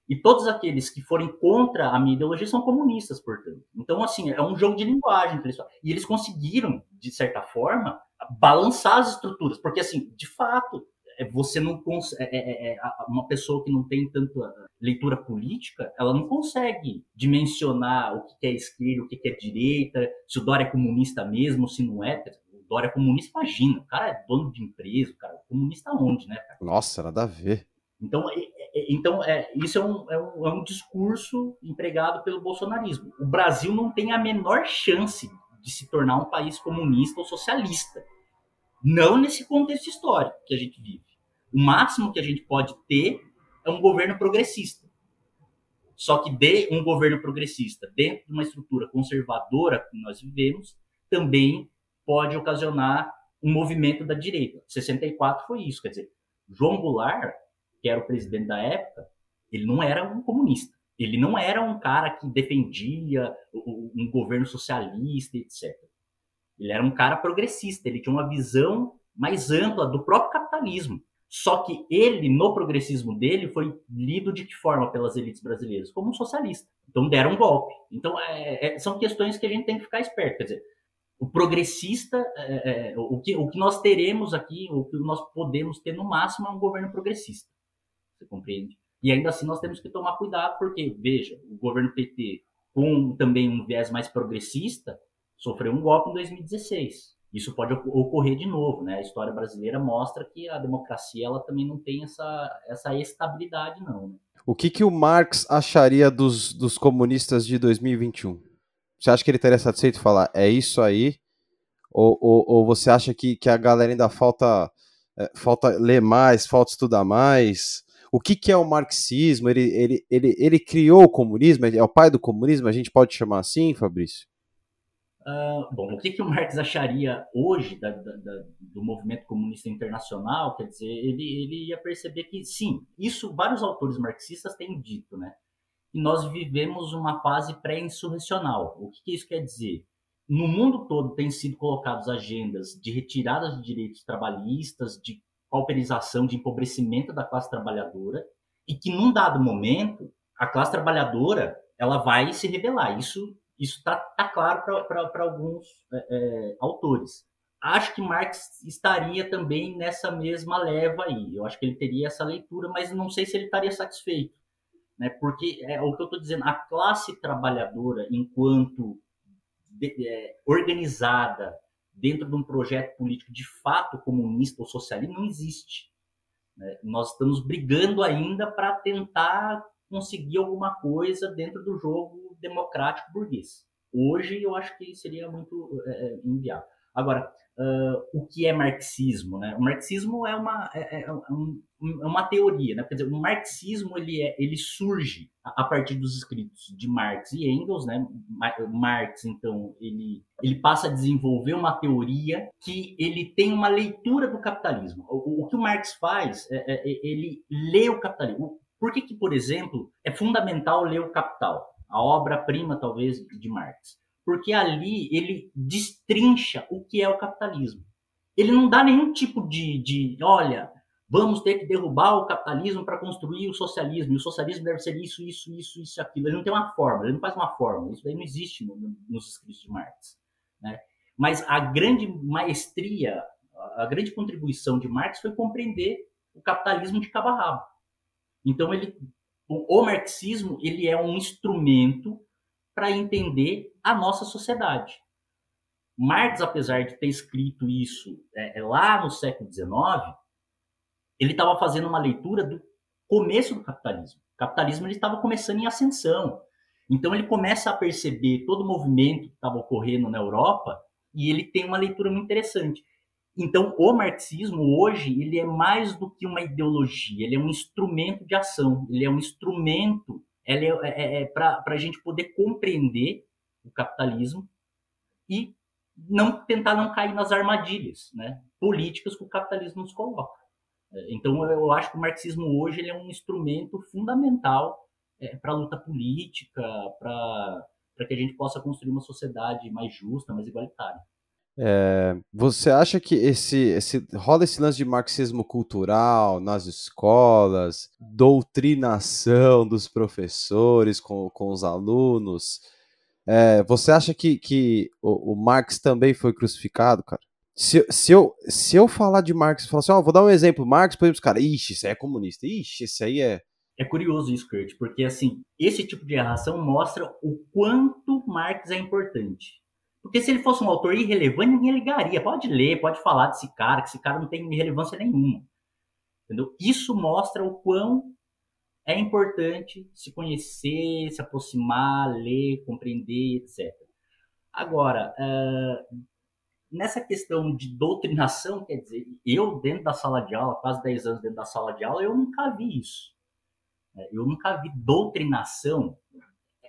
E todos aqueles que forem contra a minha ideologia são comunistas, portanto. Então, assim, é um jogo de linguagem. E eles conseguiram, de certa forma, balançar as estruturas. Porque, assim, de fato, você não consegue. É, é, é, uma pessoa que não tem tanta leitura política, ela não consegue dimensionar o que é esquerda, o que é direita, se o Dória é comunista mesmo, se não é. O Dória é comunista, imagina. O cara é dono de empresa, o cara é comunista onde, né? Cara? Nossa, nada a ver. Então, então é, isso é um, é, um, é um discurso empregado pelo bolsonarismo. O Brasil não tem a menor chance de se tornar um país comunista ou socialista. Não nesse contexto histórico que a gente vive. O máximo que a gente pode ter é um governo progressista. Só que de um governo progressista dentro de uma estrutura conservadora que nós vivemos, também pode ocasionar um movimento da direita. 64 foi isso, quer dizer, João Goulart que era o presidente da época, ele não era um comunista. Ele não era um cara que defendia um governo socialista, etc. Ele era um cara progressista, ele tinha uma visão mais ampla do próprio capitalismo. Só que ele, no progressismo dele, foi lido de que forma pelas elites brasileiras? Como um socialista. Então deram um golpe. Então é, é, são questões que a gente tem que ficar esperto. Quer dizer, o progressista, é, é o, que, o que nós teremos aqui, o que nós podemos ter no máximo é um governo progressista. Você compreende? E ainda assim nós temos que tomar cuidado, porque, veja, o governo PT, com também um viés mais progressista, sofreu um golpe em 2016. Isso pode ocorrer de novo, né? A história brasileira mostra que a democracia ela também não tem essa, essa estabilidade, não. Né? O que, que o Marx acharia dos, dos comunistas de 2021? Você acha que ele estaria satisfeito falar, é isso aí? Ou, ou, ou você acha que, que a galera ainda falta, é, falta ler mais, falta estudar mais? o que, que é o marxismo? Ele, ele, ele, ele criou o comunismo? É o pai do comunismo? A gente pode chamar assim, Fabrício? Uh, bom, o que, que o Marx acharia hoje da, da, da, do movimento comunista internacional? Quer dizer, ele, ele ia perceber que, sim, isso vários autores marxistas têm dito, né? E nós vivemos uma fase pré-insurrecional. O que, que isso quer dizer? No mundo todo têm sido colocadas agendas de retirada de direitos trabalhistas, de pauperização, de empobrecimento da classe trabalhadora e que num dado momento a classe trabalhadora ela vai se rebelar. Isso isso está tá claro para alguns é, é, autores. Acho que Marx estaria também nessa mesma leva aí. Eu acho que ele teria essa leitura, mas não sei se ele estaria satisfeito, né? Porque é o que eu estou dizendo. A classe trabalhadora, enquanto de, é, organizada, dentro de um projeto político de fato comunista ou socialista não existe. Né? Nós estamos brigando ainda para tentar conseguir alguma coisa dentro do jogo democrático burguês. Hoje eu acho que seria muito é, inviável. Agora, uh, o que é marxismo? Né? O marxismo é uma, é, é, um, é uma teoria. Né? Quer dizer, o marxismo ele, é, ele surge a, partir dos escritos de Marx e Engels. Né? Marx, então, ele, ele passa a desenvolver uma teoria que ele tem uma leitura do capitalismo. O, o que o Marx faz, é, é, é ele lê o capitalismo. Por que, que, por exemplo, é fundamental ler o Capital? A obra-prima, talvez, de Marx porque ali ele destrincha o que é o capitalismo. Ele não dá nenhum tipo de, de olha, vamos ter que derrubar o capitalismo para construir o socialismo, e o socialismo deve ser isso, isso, isso, isso, aquilo. Ele não tem uma fórmula, ele não faz uma fórmula, isso daí não existe no, no, nos escritos de Marx. Né? Mas a grande maestria, a grande contribuição de Marx foi compreender o capitalismo de cabo a rabo. Então, ele, o, o marxismo ele é um instrumento para entender a nossa sociedade. Marx, apesar de ter escrito isso é, é lá no século XIX, ele estava fazendo uma leitura do começo do capitalismo. O capitalismo estava começando em ascensão. Então ele começa a perceber todo o movimento que estava ocorrendo na Europa e ele tem uma leitura muito interessante. Então o marxismo hoje ele é mais do que uma ideologia, ele é um instrumento de ação, ele é um instrumento é, é, é, é para a gente poder compreender o capitalismo e não tentar não cair nas armadilhas né, políticas que o capitalismo nos coloca. É, então, eu acho que o marxismo hoje ele é um instrumento fundamental é, para a luta política, para que a gente possa construir uma sociedade mais justa, mais igualitária. É, você acha que esse, esse rola esse lance de marxismo cultural nas escolas, doutrinação dos professores com, com os alunos? É, você acha que, que o, o, Marx também foi crucificado, cara? Se, se, eu, se eu falar de Marx falar assim, ó, vou dar um exemplo, Marx, por exemplo, cara, ixi, isso aí é comunista, ixi, isso aí é. É curioso isso, Kurt, porque assim, esse tipo de erração mostra o quanto Marx é importante. Porque se ele fosse um autor irrelevante, ninguém ligaria. Pode ler, pode falar desse cara, que esse cara não tem relevância nenhuma. Entendeu? Isso mostra o quão é importante se conhecer, se aproximar, ler, compreender, etc. Agora, uh, nessa questão de doutrinação, quer dizer, eu dentro da sala de aula, quase 10 anos dentro da sala de aula, eu nunca vi isso. Eu nunca vi doutrinação.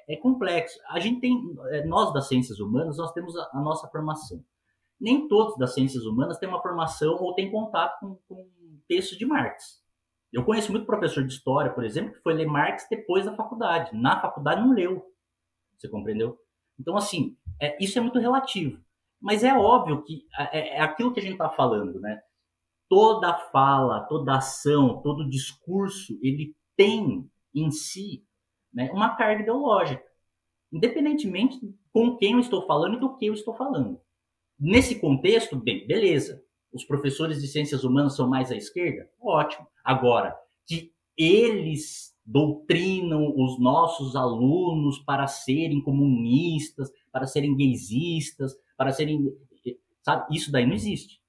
É complexo. A gente tem, é, nós das ciências humanas, nós temos a, a nossa formação. Nem todos das ciências humanas têm uma formação ou têm contato com, com textos de Marx. Eu conheço muito professor de história, por exemplo, que foi ler Marx depois da faculdade. Na faculdade não leu. Você compreendeu? Então, assim, é, isso é muito relativo. Mas é óbvio que é, é aquilo que a gente está falando, né? Toda fala, toda ação, todo discurso, ele tem em si né, uma carga ideológica. Independentemente com quem eu estou falando e do que eu estou falando. Nesse contexto, bem, beleza. Os professores de ciências humanas são mais à esquerda? Ótimo. Agora, que eles doutrinam os nossos alunos para serem comunistas, para serem gaysistas, para serem. Sabe? Isso daí não existe.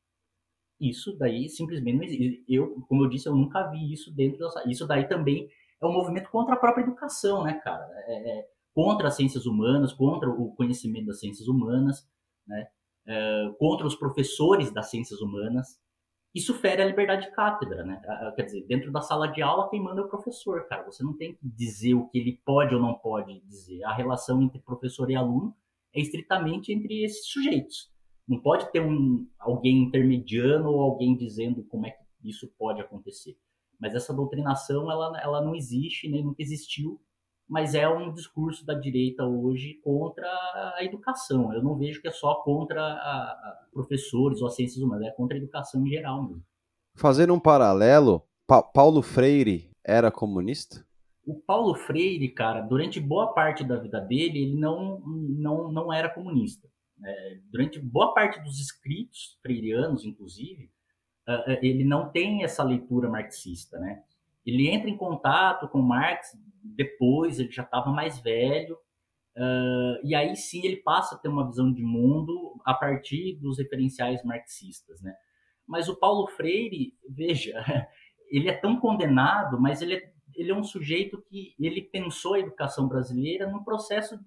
Isso daí simplesmente não existe. Eu, como eu disse, eu nunca vi isso dentro da. Isso daí também é um movimento contra a própria educação, né, cara? É, é, contra as ciências humanas, contra o conhecimento das ciências humanas, né? É, contra os professores das ciências humanas. Isso fere a liberdade de cátedra, né? Quer dizer, dentro da sala de aula, quem manda é o professor, cara. Você não tem que dizer o que ele pode ou não pode dizer. A relação entre professor e aluno é estritamente entre esses sujeitos. Não pode ter um, alguém intermediando ou alguém dizendo como é que isso pode acontecer. Mas essa doutrinação, ela, ela não existe, nem nunca existiu, mas é um discurso da direita hoje contra a educação. Eu não vejo que é só contra a, a professores ou as ciências humanas, é contra a educação em geral mesmo. Fazendo um paralelo, pa Paulo Freire era comunista? O Paulo Freire, cara, durante boa parte da vida dele, ele não, não, não era comunista. É, durante boa parte dos escritos freirianos, inclusive, ele não tem essa leitura marxista, né? Ele entra em contato com Marx depois, ele já estava mais velho, uh, e aí sim ele passa a ter uma visão de mundo a partir dos referenciais marxistas, né? Mas o Paulo Freire, veja, ele é tão condenado, mas ele é, ele é um sujeito que ele pensou a educação brasileira no processo,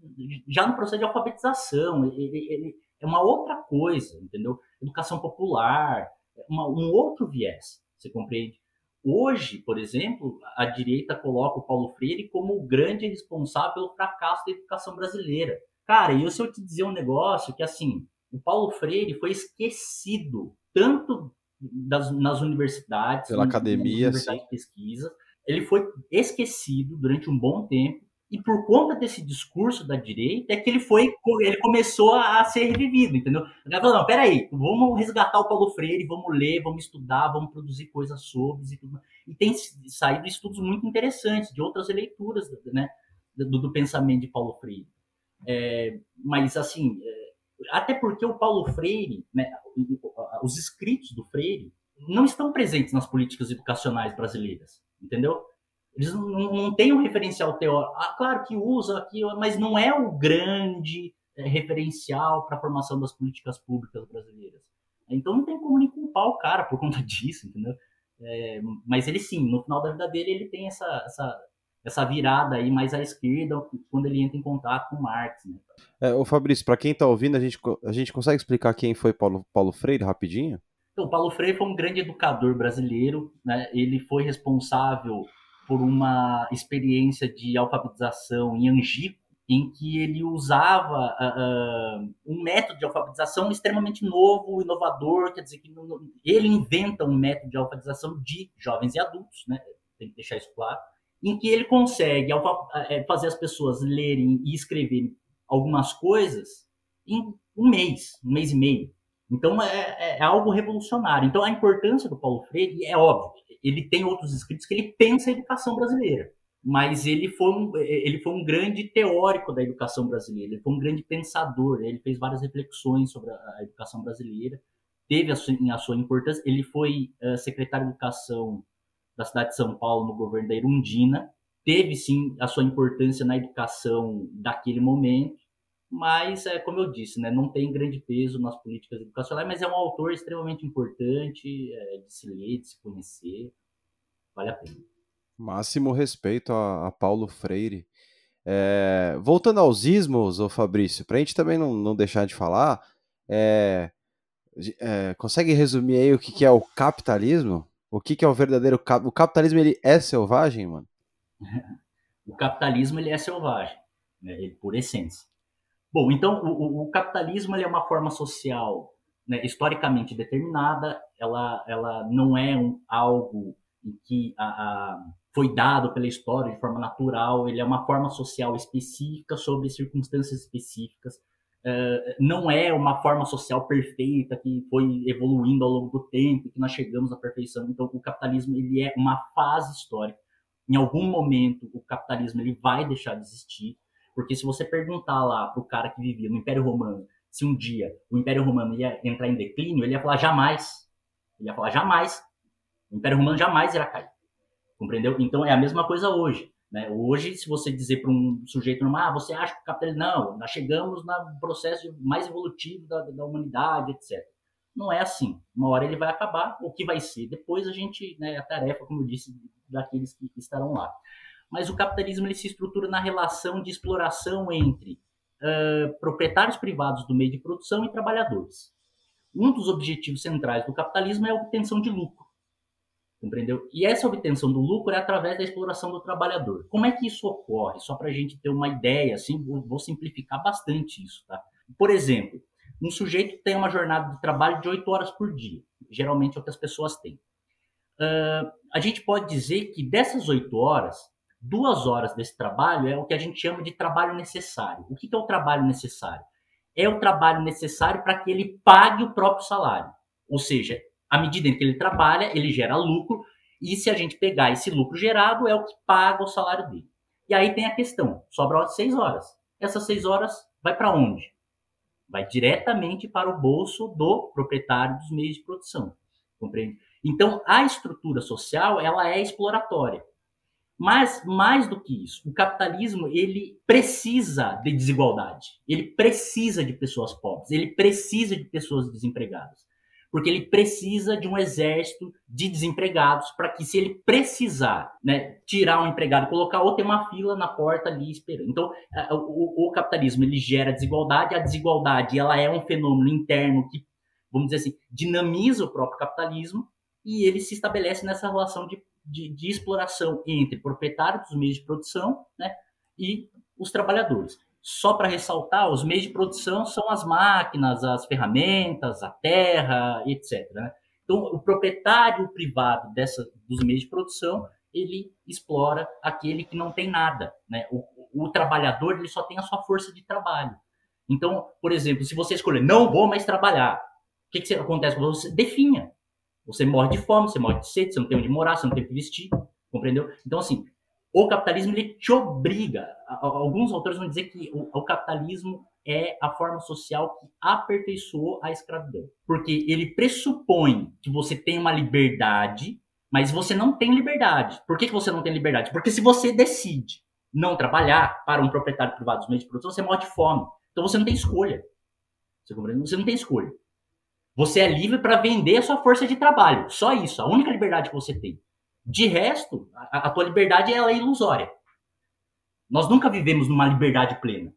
já no processo de alfabetização, ele, ele é uma outra coisa, entendeu? Educação popular, uma, um outro viés, você compreende? Hoje, por exemplo, a direita coloca o Paulo Freire como o grande responsável pelo fracasso da educação brasileira. Cara, e se eu te dizer um negócio que, assim, o Paulo Freire foi esquecido tanto das, nas universidades, pela academia, nas universidades de pesquisa, ele foi esquecido durante um bom tempo e por conta desse discurso da direita é que ele foi, ele começou a ser revivido, entendeu? Ele falou, não, peraí, vamos resgatar o Paulo Freire, vamos ler, vamos estudar, vamos produzir coisas sobre e tudo. E tem saído estudos muito interessantes de outras leituras, né, do, do pensamento de Paulo Freire. É, mas, assim, é, Até porque o Paulo Freire, né, os escritos do Freire, não estão presentes nas políticas educacionais brasileiras, entendeu? Eles não, não têm um referencial teórico. Ah, claro que usa aqui, mas não é o grande é, referencial para a formação das políticas públicas brasileiras. Então não tem como nem culpar o cara por conta disso, entendeu? É, mas ele sim, no final da vida dele, ele tem essa, essa, essa virada aí mais à esquerda quando ele entra em contato com Marx. Né? É, ô Fabrício, para quem está ouvindo, a gente, a gente consegue explicar quem foi Paulo, Paulo Freire rapidinho? Então, Paulo Freire foi um grande educador brasileiro, né? ele foi responsável por uma experiência de alfabetização em Angico, em que ele usava uh, um método de alfabetização extremamente novo, inovador, quer dizer que ele inventa um método de alfabetização de jovens e adultos, né? tem que deixar isso claro, em que ele consegue é, fazer as pessoas lerem e escreverem algumas coisas em um mês, um mês e meio. Então é, é, é algo revolucionário. Então a importância do Paulo Freire é óbvio. Ele tem outros escritos que ele pensa a educação brasileira mas ele foi, um, ele foi um grande teórico da educação brasileira, ele foi um grande pensador, ele fez várias reflexões sobre a, educação brasileira, teve a sua, a sua importância, ele foi uh, secretário de Educação da cidade de São Paulo no governo da Irundina, teve sim a sua importância na educação daquele momento, mas, é, como eu disse, né, não tem grande peso nas políticas educacionais, mas é um autor extremamente importante é, de se ler, de se conhecer, vale a pena. Máximo respeito a, a Paulo Freire. É, voltando aos ismos, ô Fabrício, para a gente também não, não deixar de falar, é, é, consegue resumir aí o que, que é o capitalismo? O que, que é o verdadeiro cap... o capitalismo? Ele é selvagem, mano? o capitalismo ele é selvagem, né, ele, por essência. Bom, então o, o capitalismo é uma forma social né, historicamente determinada. Ela, ela não é um, algo que a, a foi dado pela história de forma natural, ele é uma forma social específica sobre circunstâncias específicas. Uh, não é uma forma social perfeita que foi evoluindo ao longo do tempo, que nós chegamos à perfeição. Então, o capitalismo ele é uma fase histórica. Em algum momento, o capitalismo ele vai deixar de existir, porque se você perguntar lá para o cara que vivia no Império Romano se um dia o Império Romano ia entrar em declínio, ele ia falar jamais. Ele ia falar jamais. O Império Romano jamais irá cair. Compreendeu? Então é a mesma coisa hoje. Né? Hoje, se você dizer para um sujeito normal, ah, você acha que o capitalismo. Não, nós chegamos no processo mais evolutivo da, da humanidade, etc. Não é assim. Uma hora ele vai acabar, o que vai ser? Depois a gente, né, a tarefa, como eu disse, daqueles que estarão lá. Mas o capitalismo ele se estrutura na relação de exploração entre uh, proprietários privados do meio de produção e trabalhadores. Um dos objetivos centrais do capitalismo é a obtenção de lucro. Compreendeu? E essa obtenção do lucro é através da exploração do trabalhador. Como é que isso ocorre? Só para a gente ter uma ideia, assim, vou simplificar bastante isso, tá? Por exemplo, um sujeito tem uma jornada de trabalho de 8 horas por dia. Geralmente é o que as pessoas têm. Uh, a gente pode dizer que dessas 8 horas, duas horas desse trabalho é o que a gente chama de trabalho necessário. O que é o trabalho necessário? É o trabalho necessário para que ele pague o próprio salário. Ou seja, à medida em que ele trabalha, ele gera lucro, e se a gente pegar esse lucro gerado, é o que paga o salário dele. E aí tem a questão: sobra seis horas. Essas seis horas vai para onde? Vai diretamente para o bolso do proprietário dos meios de produção. Compreende? Então, a estrutura social ela é exploratória. Mas mais do que isso, o capitalismo ele precisa de desigualdade. Ele precisa de pessoas pobres. Ele precisa de pessoas desempregadas porque ele precisa de um exército de desempregados para que, se ele precisar né, tirar um empregado e colocar outro, tem uma fila na porta ali esperando. Então, o, o, capitalismo ele gera desigualdade, a desigualdade ela é um fenômeno interno que, vamos dizer assim, dinamiza o próprio capitalismo e ele se estabelece nessa relação de, de, de exploração entre proprietários dos meios de produção né, e os trabalhadores. Só para ressaltar, os meios de produção são as máquinas, as ferramentas, a terra, etc. Né? Então, o proprietário privado dessa, dos meios de produção, ele explora aquele que não tem nada. Né? O, o trabalhador ele só tem a sua força de trabalho. Então, por exemplo, se você escolher não vou mais trabalhar, o que, que acontece você? Definha. Você morre de fome, você morre de sede, você não tem onde morar, você não tem o que vestir, compreendeu? Então, assim, o capitalismo ele te obriga. Alguns autores vão dizer que o, capitalismo é a forma social que aperfeiçoou a escravidão. Porque ele pressupõe que você tem uma liberdade, mas você não tem liberdade. Por que, que você não tem liberdade? Porque se você decide não trabalhar para um proprietário privado dos meios de produção, você morre de fome. Então você não tem escolha. Você? Você não tem escolha. Você é livre para vender a sua força de trabalho. Só isso. A única liberdade que você tem. De resto, a, a tua liberdade ela é ilusória. Nós nunca vivemos numa liberdade plena.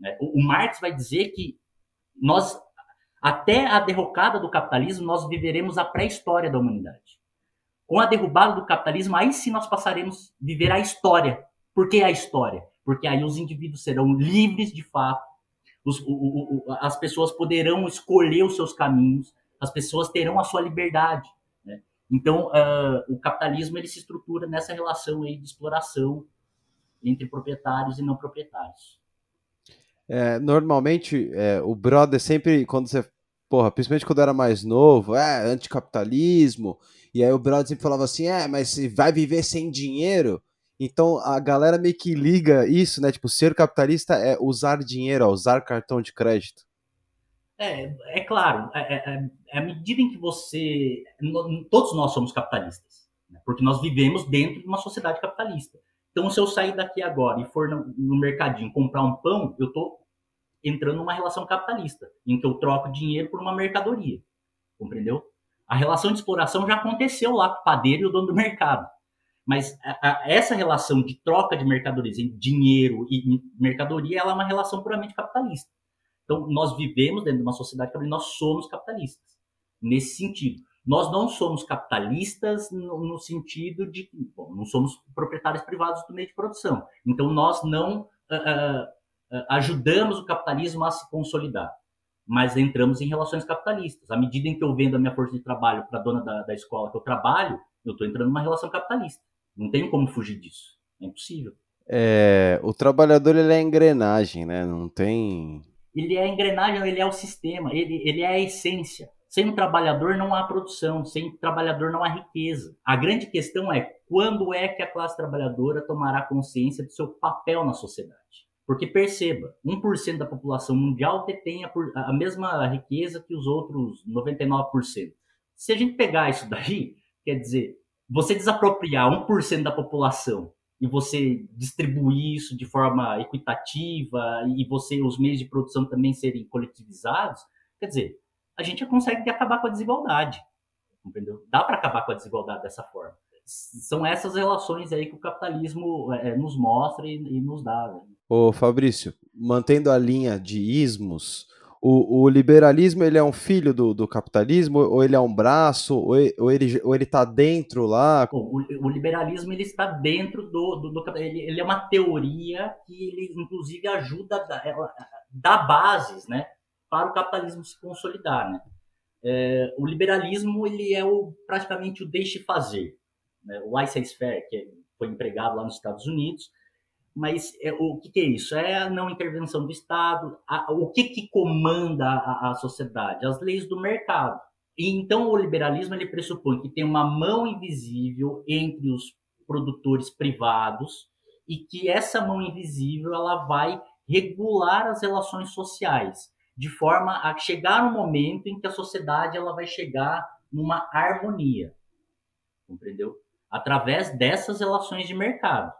Né? O, o Marx vai dizer que nós, até a derrocada do capitalismo, nós viveremos a pré-história da humanidade. Com a derrubada do capitalismo, aí sim nós passaremos a viver a história. Por que a história? Porque aí os indivíduos serão livres de fato, os, o, o, as pessoas poderão escolher os seus caminhos, as pessoas terão a sua liberdade. Então, uh, o capitalismo ele se estrutura nessa relação aí de exploração entre proprietários e não proprietários. É, normalmente, é, o brother sempre, quando você, porra, principalmente quando era mais novo, é, anticapitalismo, e aí o brother sempre falava assim, é, mas vai viver sem dinheiro? Então a galera meio que liga isso, né? Tipo, ser capitalista é usar dinheiro, usar cartão de crédito. É, é claro, é, é, é, à medida em que você. Todos nós somos capitalistas, né? porque nós vivemos dentro de uma sociedade capitalista. Então, se eu sair daqui agora e for no, no mercadinho comprar um pão, eu estou entrando numa relação capitalista, em que eu troco dinheiro por uma mercadoria. Compreendeu? A relação de exploração já aconteceu lá com o padeiro e o dono do mercado. Mas a, a, essa relação de troca de mercadorias, dinheiro e mercadoria, ela é uma relação puramente capitalista. Então, nós vivemos dentro de uma sociedade capitalista, nós somos capitalistas, nesse sentido. Nós não somos capitalistas no, no sentido de, bom, não somos proprietários privados do meio de produção. Então, nós não uh, uh, ajudamos o capitalismo a se consolidar, mas entramos em relações capitalistas. À medida em que eu vendo a minha força de trabalho para a dona da, da escola que eu trabalho, eu estou entrando numa relação capitalista. Não tenho como fugir disso. É impossível. É, o trabalhador ele é engrenagem, né? Não tem ele é a engrenagem, ele é o sistema, ele, ele é a essência. Sem um trabalhador não há produção, sem um trabalhador não há riqueza. A grande questão é quando é que a classe trabalhadora tomará consciência do seu papel na sociedade. Porque perceba, 1% da população mundial detém a, a mesma riqueza que os outros 99%. Se a gente pegar isso daí, quer dizer, você desapropriar 1% da população e você distribuir isso de forma equitativa e você os meios de produção também serem coletivizados, quer dizer, a gente consegue acabar com a desigualdade, entendeu? Dá para acabar com a desigualdade dessa forma. São essas relações aí que o capitalismo é, nos mostra e, e nos dá. Né? Ô Fabrício, mantendo a linha de ismos, o, o, liberalismo ele é um filho do, do capitalismo ou ele é um braço ou ele, ou ele, tá dentro lá? O, o liberalismo ele está dentro do, do, do ele, ele, é uma teoria que ele inclusive ajuda dar bases, né, para o capitalismo se consolidar, né? É, o liberalismo ele é o, praticamente o deixe fazer, né? o laissez-faire que foi empregado lá nos Estados Unidos mas é, o que, que, é isso? É a não intervenção do Estado. A, o que, que comanda a, a, sociedade? As leis do mercado. E então o liberalismo ele pressupõe que tem uma mão invisível entre os produtores privados e que essa mão invisível ela vai regular as relações sociais de forma a chegar um momento em que a sociedade ela vai chegar numa harmonia, compreendeu? Através dessas relações de mercado.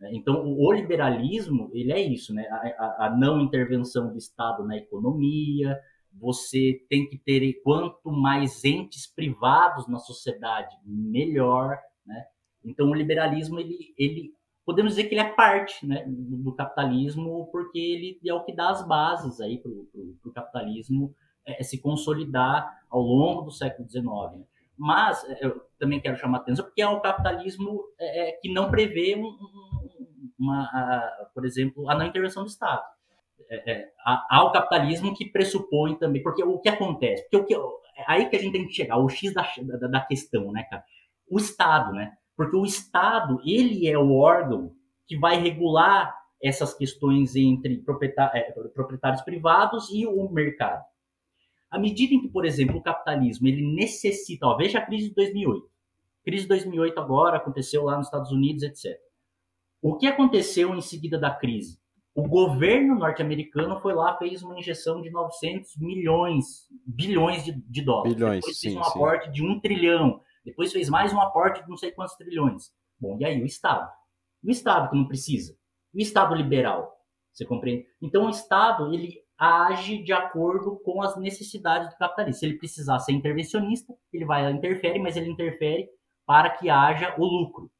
Né? Então, o liberalismo, ele é isso, né? A, a, não intervenção do Estado na economia, você tem que ter, quanto mais entes privados na sociedade, melhor, né? Então, o liberalismo, ele, ele podemos dizer que ele é parte né, do, do capitalismo, porque ele é o que dá as bases aí para o capitalismo é, se consolidar ao longo do século XIX. Né? Mas é, eu também quero chamar a atenção porque é o capitalismo é, é que não prevê um, uma, a, por exemplo, a não intervenção do Estado. É, é, há o capitalismo que pressupõe também, porque o que acontece? Porque o que, é aí que a gente tem que chegar, o X da, da, da questão, né, cara? O Estado, né? Porque o Estado, ele é o órgão que vai regular essas questões entre é, proprietários privados e o mercado. À medida em que, por exemplo, o capitalismo ele necessita, ó, veja a crise de 2008. A crise de 2008 agora aconteceu lá nos Estados Unidos, etc O que aconteceu em seguida da crise? O governo norte-americano foi lá, fez uma injeção de 900 milhões, bilhões de, de dólares. Bilhões, depois sim, fez um sim. aporte de um trilhão. Depois fez mais um aporte de não sei quantos trilhões. Bom, e aí o Estado? O Estado que não precisa. O Estado liberal. Você compreende? Então o Estado, ele age de acordo com as necessidades do capitalista. Se ele precisar ser intervencionista, ele vai lá e interfere, mas ele interfere para que haja o lucro.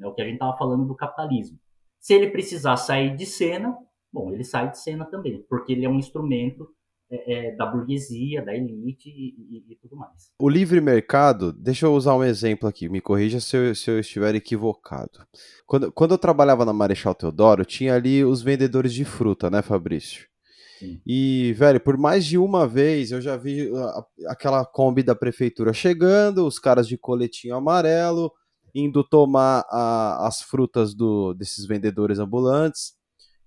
É o que a gente estava falando do capitalismo. Se ele precisar sair de cena, bom, ele sai de cena também, porque ele é um instrumento é, é, da burguesia, da elite e, e- e tudo mais. O livre mercado, deixa eu usar um exemplo aqui, me corrija se eu, se eu estiver equivocado. Quando, quando eu trabalhava na Marechal Teodoro, tinha ali os vendedores de fruta, né, Fabrício? Sim. E, velho, por mais de uma vez eu já vi a- aquela Kombi da prefeitura chegando, os caras de coletinho amarelo, indo tomar a- as frutas do, desses vendedores ambulantes.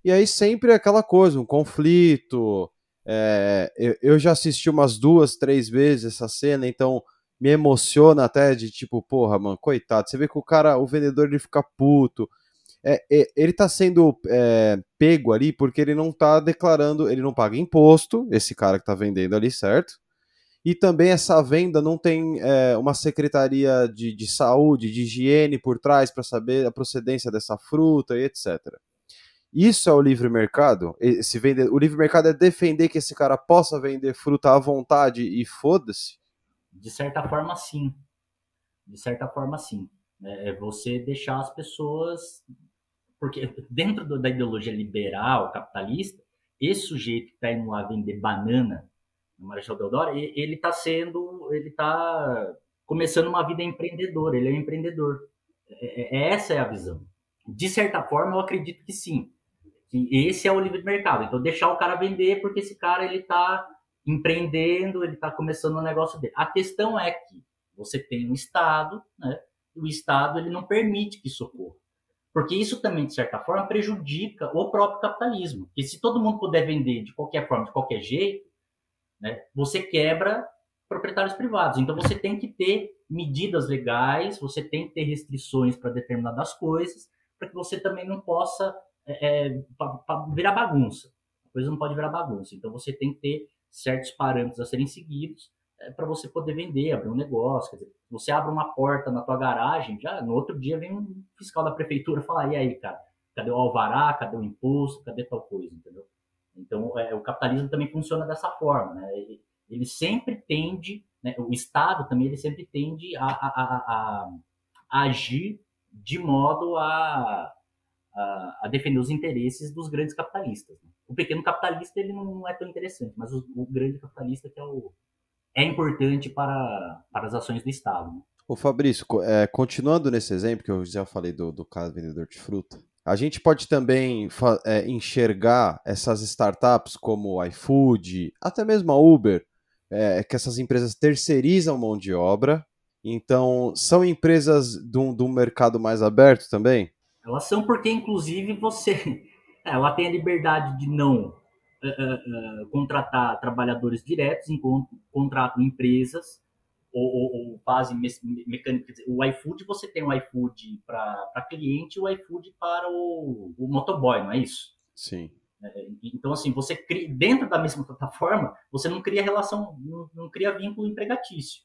E aí sempre aquela coisa, um conflito. é, eu, eu já assisti umas duas, três vezes essa cena, então me emociona até de tipo, porra, mano, coitado. Você vê que o cara, o vendedor, ele fica puto. É, é, ele tá sendo é, pego ali porque ele não tá declarando, ele não paga imposto, esse cara que tá vendendo ali, certo? E também essa venda não tem é, uma secretaria de, de saúde, de higiene por trás para saber a procedência dessa fruta e etc. Isso é o livre mercado? Esse vende... O livre mercado é defender que esse cara possa vender fruta à vontade e foda-se? De certa forma, sim. De certa forma, sim. É é você deixar as pessoas. Porque dentro da ideologia liberal, capitalista, esse sujeito que está indo lá vender banana Marechal Deodoro, ele está sendo. Ele está começando uma vida empreendedora, ele é um empreendedor. É- é- essa é a visão. De certa forma, eu acredito que sim. Que esse é o livre mercado. Então, deixar o cara vender, porque esse cara ele está empreendendo, ele está começando o negócio dele. A questão é que você tem um Estado, né? E o Estado ele não permite que isso ocorra. Porque isso também, de certa forma, prejudica o próprio capitalismo. Porque se todo mundo puder vender de qualquer forma, de qualquer jeito, né, você quebra proprietários privados. Então você tem que ter medidas legais, você tem que ter restrições para determinadas coisas, para que você também não possa é, é, pa- pa- virar bagunça. A coisa não pode virar bagunça. Então você tem que ter certos parâmetros a serem seguidos para você poder vender, abrir um negócio. Quer dizer, você abre uma porta na tua garagem, já no outro dia vem um fiscal da prefeitura falar, e aí, cara, cadê o alvará, cadê o imposto, cadê tal coisa, entendeu? Então, é, o capitalismo também funciona dessa forma, né? Ele, ele sempre tende, né, o Estado também, ele sempre tende a, a, a, a- agir de modo a, a, defender os interesses dos grandes capitalistas. né? O pequeno capitalista, ele não é tão interessante, mas o, o grande capitalista que é o é importante para, para as ações do Estado. né? Ô Fabrício, é, continuando nesse exemplo que eu já falei do, do caso vendedor de fruta, a gente pode também é, enxergar essas startups como iFood, até mesmo a Uber, é, que essas empresas terceirizam mão de obra, então são empresas de um, mercado mais aberto também? Elas são porque, inclusive, você ela tem a liberdade de não eh, eh, contratar trabalhadores diretos, enquanto contratam empresas ou, ou- fazem me- mecânica. dizer, O iFood, você tem o iFood para cliente e o iFood para o, o motoboy, não é isso? Sim. Então, assim, você cria, dentro da mesma plataforma, você não cria relação, não, não cria vínculo empregatício.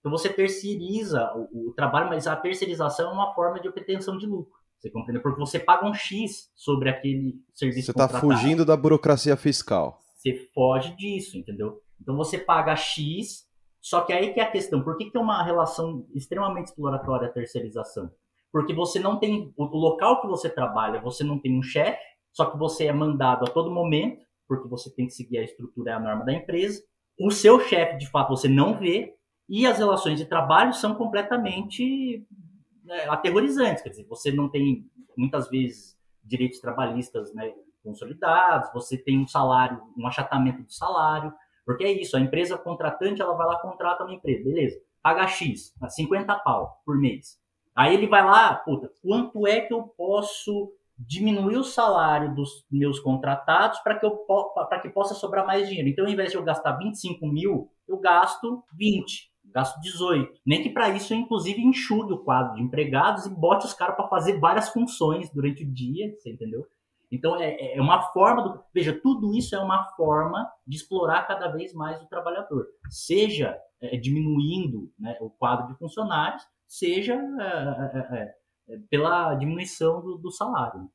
Então, você terceiriza o, o trabalho, mas a terceirização é uma forma de obtenção de lucro. Você compreende? Porque você paga um X sobre aquele serviço Você está fugindo da burocracia fiscal. Você foge disso, entendeu? Então, você paga X, só que aí que é a questão. Por que, que é uma relação extremamente exploratória a terceirização? Porque você não tem... O local que você trabalha, você não tem um chefe, só que você é mandado a todo momento, porque você tem que seguir a estrutura e a norma da empresa. O seu chefe, de fato, você não vê, e as relações de trabalho são completamente né, aterrorizantes. Quer dizer, você não tem, muitas vezes, direitos trabalhistas né, consolidados, você tem um salário, um achatamento do salário, porque é isso, a empresa contratante, ela vai lá, contrata uma empresa, beleza, paga X, 50 pau por mês. Aí ele vai lá, puta, quanto é que eu posso diminuir o salário dos meus contratados para que eu que possa sobrar mais dinheiro. Então, ao invés de eu gastar 25 mil, eu gasto 20. gasto 18. Nem que para isso eu, inclusive, enxugue o quadro de empregados e bote os caras para fazer várias funções durante o dia, você entendeu? Então, é, é uma forma do. Veja, tudo isso é uma forma de explorar cada vez mais o trabalhador. Seja é, diminuindo né, o quadro de funcionários, seja é, é, é pela diminuição do, do salário.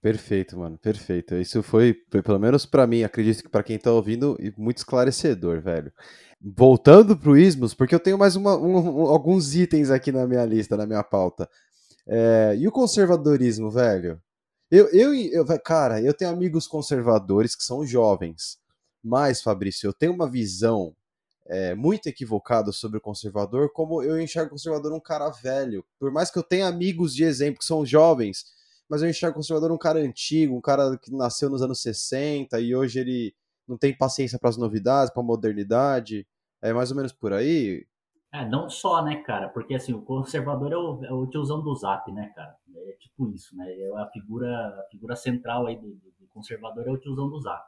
Perfeito, mano, perfeito. Isso foi, pelo menos para mim, acredito que para quem tá ouvindo, muito esclarecedor, velho. Voltando pro Ismos, porque eu tenho mais uma, um, alguns itens aqui na minha lista, na minha pauta. É, e o conservadorismo, velho? Eu, eu, eu, cara, eu tenho amigos conservadores que são jovens, mas, Fabrício, eu tenho uma visão é, muito equivocada sobre o conservador, como eu enxergo o conservador um cara velho. Por mais que eu tenha amigos de exemplo que são jovens, mas eu enxergo o conservador um cara antigo, um cara que nasceu nos anos 60 e hoje ele não tem paciência para as novidades, para a modernidade. É mais ou menos por aí? É, não só, né, cara? Porque assim, o conservador é o, é o tiozão do zap, né, cara? É tipo isso, né? É a figura, a figura central aí do, do conservador é o tiozão do zap.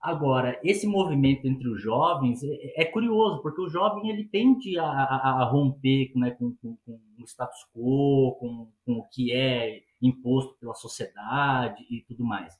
Agora, esse movimento entre os jovens é, é curioso, porque o jovem ele tende a, a, a romper né, com, com, com, o status quo, com, com o que é imposto pela sociedade e tudo mais.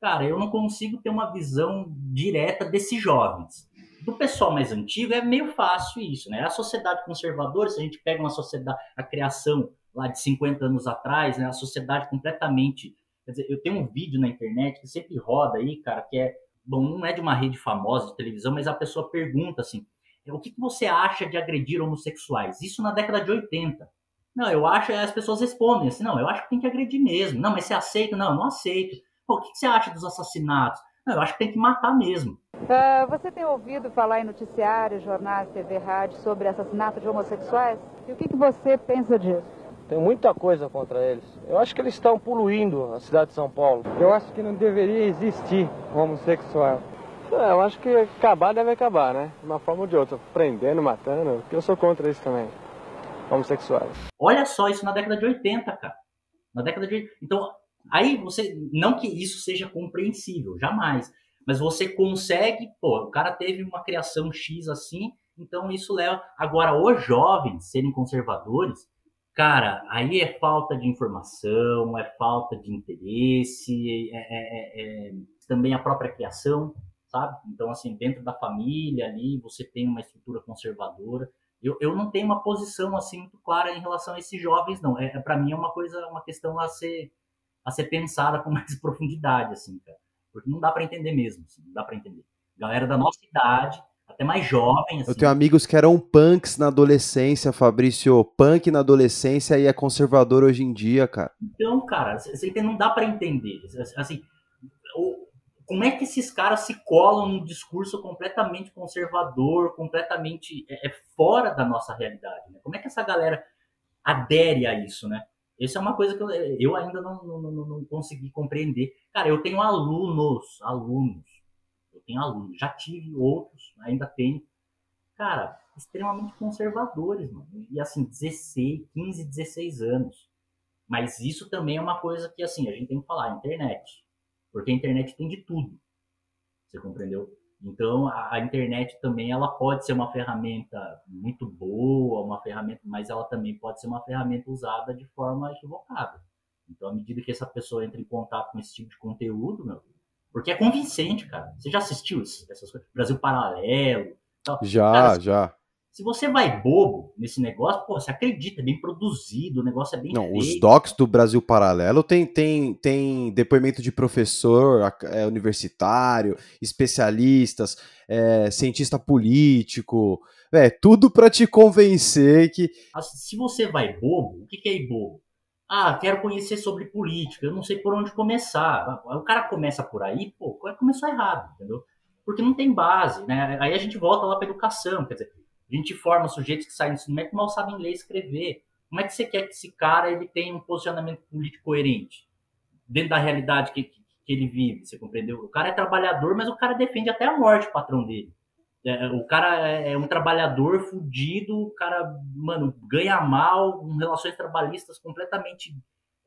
Cara, eu não consigo ter uma visão direta desses jovens. Do pessoal mais antigo é meio fácil isso, né? A sociedade conservadora, se a gente pega uma sociedade, a criação lá de 50 anos atrás, né? A sociedade completamente. Quer dizer, eu tenho um vídeo na internet que sempre roda aí, cara, que é. Bom, não é de uma rede famosa de televisão, mas a pessoa pergunta assim: o que, que você acha de agredir homossexuais? Isso na década de 80. Não, eu acho, as pessoas respondem assim, não, eu acho que tem que agredir mesmo. Não, mas você aceita? Não, não aceito. Pô, o que você acha dos assassinatos? Não, eu acho que tem que matar mesmo. Uh, você tem ouvido falar em noticiários, jornais, TV, rádio sobre assassinato de homossexuais? E o que, que você pensa disso? Tem muita coisa contra eles. Eu acho que eles estão poluindo a cidade de São Paulo. Eu acho que não deveria existir homossexual. É, eu acho que acabar deve acabar, né? De uma forma ou de outra. Prendendo, matando, porque eu sou contra isso também homossexuais. Olha só, isso na década de 80, cara. Na década de Então, aí você. Não que isso seja compreensível, jamais. Mas você consegue, pô, o cara teve uma criação X assim, então isso leva. Agora, os jovens serem conservadores, cara, aí é falta de informação, é falta de interesse, é, é, é, é também a própria criação, sabe? Então, assim, dentro da família ali, você tem uma estrutura conservadora eu, eu não tenho uma posição assim muito clara em relação a esses jovens, não. É, é para mim é uma coisa, uma questão a ser, a ser pensada com mais profundidade, assim, cara. Porque não dá para entender mesmo, assim, não dá para entender. Galera da nossa idade, até mais jovem, assim. Eu tenho amigos que eram punks na adolescência, Fabrício. Punk na adolescência e é conservador hoje em dia, cara. Então, cara, você não dá para entender. Assim, como é que esses caras se colam num discurso completamente conservador, completamente é, é fora da nossa realidade? Né? Como é que essa galera adere a isso, né? Isso é uma coisa que eu, eu ainda não, não, não, não, consegui compreender. Cara, eu tenho alunos, alunos, eu tenho alunos, já tive outros, ainda tenho. Cara, extremamente conservadores, mano. E assim, 16, 15, 16 anos. Mas isso também é uma coisa que, assim, a gente tem que falar, internet. Porque a internet tem de tudo. Você compreendeu? Então, a, a, internet também ela pode ser uma ferramenta muito boa, uma ferramenta, mas ela também pode ser uma ferramenta usada de forma equivocada. Então, à medida que essa pessoa entra em contato com esse tipo de conteúdo, meu, porque é convincente, cara. Você já assistiu essas coisas? Brasil Paralelo? Tal. Já, cara, já. Se você vai bobo nesse negócio, pô, você acredita, é bem produzido, o negócio é bem Não, feito. os docs do Brasil Paralelo tem, tem, tem depoimento de professor é, universitário, especialistas, é, cientista político, é tudo para te convencer que... Se você vai bobo, o que, que é ir bobo? Ah, quero conhecer sobre política, eu não sei por onde começar. O cara começa por aí, pô, começou errado, entendeu? Porque não tem base, né? Aí a gente volta lá para educação, quer dizer, a gente forma sujeitos que saem do ensino médio mal sabem ler e escrever. Como é que você quer que esse cara ele tenha um posicionamento político coerente dentro da realidade que, que, que ele vive? Você compreendeu? O cara é trabalhador, mas o cara defende até a morte o patrão dele. É, o cara é, é um trabalhador fudido, o cara, mano, ganha mal, com relações trabalhistas completamente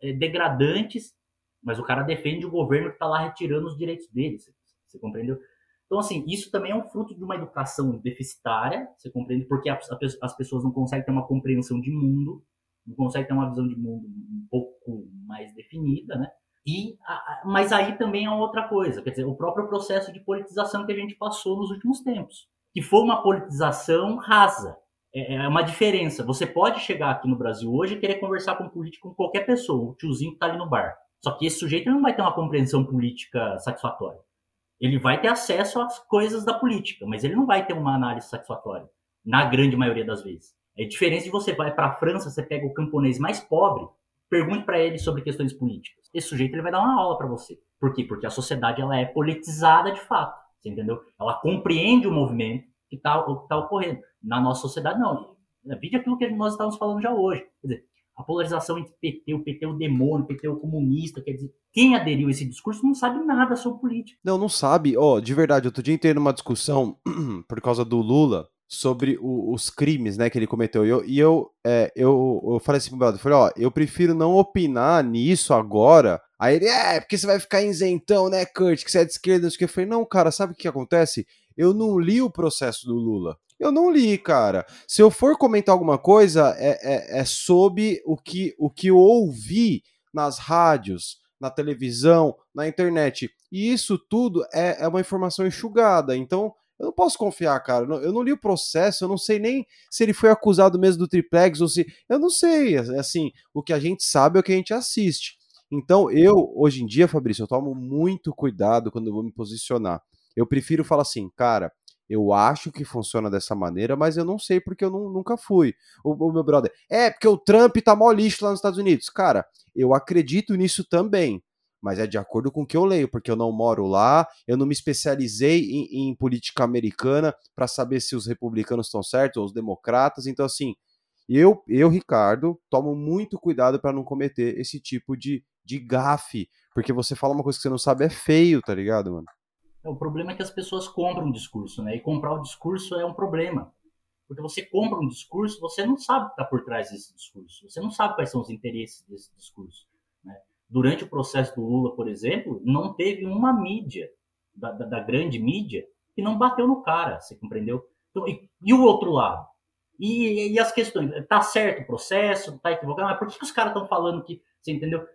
é, degradantes, mas o cara defende o governo que está lá retirando os direitos dele. Você, você compreendeu? Então, assim, isso também é um fruto de uma educação deficitária, você compreende? Porque as pessoas não conseguem ter uma compreensão de mundo, não conseguem ter uma visão de mundo um pouco mais definida, né? E, mas aí também é outra coisa, quer dizer, o próprio processo de politização que a gente passou nos últimos tempos, que foi uma politização rasa. É, é uma diferença. Você pode chegar aqui no Brasil hoje e querer conversar com um político com qualquer pessoa, o tiozinho que está ali no bar. Só que esse sujeito não vai ter uma compreensão política satisfatória. Ele vai ter acesso às coisas da política, mas ele não vai ter uma análise satisfatória, na grande maioria das vezes. É diferente de você vai para a França, você pega o camponês mais pobre, pergunte para ele sobre questões políticas. Esse sujeito ele vai dar uma aula para você. Por quê? Porque a sociedade ela é politizada de fato, você entendeu? Ela compreende o movimento que está tá ocorrendo. Na nossa sociedade, não. Vide aquilo que nós estávamos falando já hoje. Quer dizer, a polarização entre PT, o PT é o demônio, o PT é o comunista, quer dizer, quem aderiu a esse discurso não sabe nada sobre política. Não, não sabe. Ó, oh, de verdade, outro dia entrei numa discussão por causa do Lula sobre o, os crimes, né, que ele cometeu. E eu, e eu, é, eu, eu falei assim pro brother, falei, ó, eu prefiro não opinar nisso agora. Aí ele, é, porque você vai ficar isentão, né, Kurt, que você é de esquerda, não sei o que. Eu falei, não, cara, sabe o que acontece? Eu não li o processo do Lula. Eu não li, cara. Se eu for comentar alguma coisa, é, é, é sobre o que, o que eu ouvi nas rádios, na televisão, na internet. E isso tudo é, é uma informação enxugada. Então, eu não posso confiar, cara. Eu não li o processo, eu não sei nem se ele foi acusado mesmo do triplex ou se. Eu não sei. Assim, o que a gente sabe é o que a gente assiste. Então, eu, hoje em dia, Fabrício, eu tomo muito cuidado quando eu vou me posicionar. Eu prefiro falar assim, cara, eu acho que funciona dessa maneira, mas eu não sei porque eu não, nunca fui. O, o, meu brother, é porque o Trump tá mó lixo lá nos Estados Unidos. Cara, eu acredito nisso também, mas é de acordo com o que eu leio, porque eu não moro lá, eu não me especializei em, em política americana para saber se os republicanos estão certos ou os democratas. Então, assim, eu, eu Ricardo, tomo muito cuidado para não cometer esse tipo de, de gafe, porque você fala uma coisa que você não sabe é feio, tá ligado, mano? É, o problema é que as pessoas compram um discurso, né? E comprar o discurso é um problema. Porque você compra um discurso, você não sabe o que está por trás desse discurso. Você não sabe quais são os interesses desse discurso. Né? Durante o processo do Lula, por exemplo, não teve uma mídia, da, da, da grande mídia, que não bateu no cara, você compreendeu? Então, e, e, o outro lado? E, e, as questões, tá certo o processo, tá equivocado, mas por que, que os caras estão falando que, você entendeu?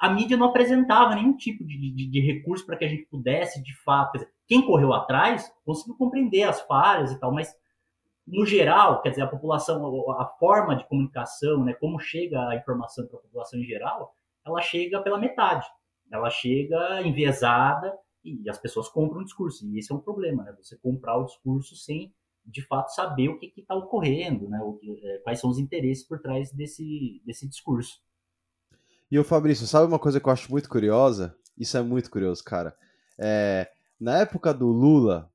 A mídia não apresentava nenhum tipo de, de, de recurso para que a gente pudesse, de fato, dizer, quem correu atrás conseguiu compreender as falhas e tal, mas no geral, quer dizer, a população, a forma de comunicação, né, como chega a informação para a população em geral, ela chega pela metade. Ela chega enviesada e as pessoas compram o discurso. E esse é um problema, né? Você comprar o discurso sem, de fato, saber o que está ocorrendo, né? É, quais são os interesses por trás desse, desse discurso. E o Fabrício, sabe uma coisa que eu acho muito curiosa? Isso é muito curioso, cara. É, na época do Lula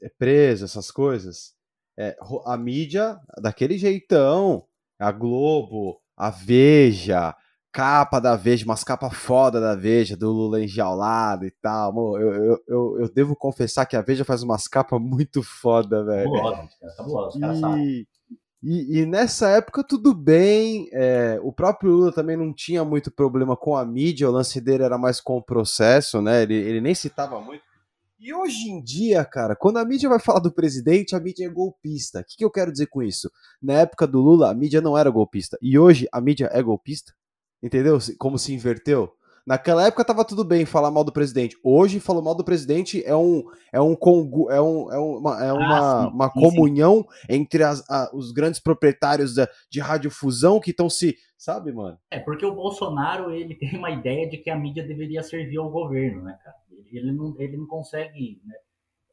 é, preso, essas coisas, é, a mídia, daquele jeitão, a Globo, a Veja, capa da Veja, umas capas foda da Veja, do Lula enjaulado e tal. Eu, eu, eu, eu, devo confessar que a Veja faz umas capas muito foda, velho. Os caras e... E, e, nessa época tudo bem, é, o próprio Lula também não tinha muito problema com a mídia, o lance dele era mais com o processo, né? Ele, ele nem citava muito. E hoje em dia, cara, quando a mídia vai falar do presidente, a mídia é golpista. O que, que eu quero dizer com isso? Na época do Lula, a mídia não era golpista. E hoje a mídia é golpista? Entendeu? Como se inverteu? Naquela época tava tudo bem falar mal do presidente. Hoje, falar mal do presidente é um é um congu, é, um, é uma, é uma, ah, sim, uma comunhão sim. entre as, a, os grandes proprietários da, de radiodifusão que estão se. Sabe, mano? É, porque o Bolsonaro ele tem uma ideia de que a mídia deveria servir ao governo, né, cara? Ele não, ele não consegue. Né?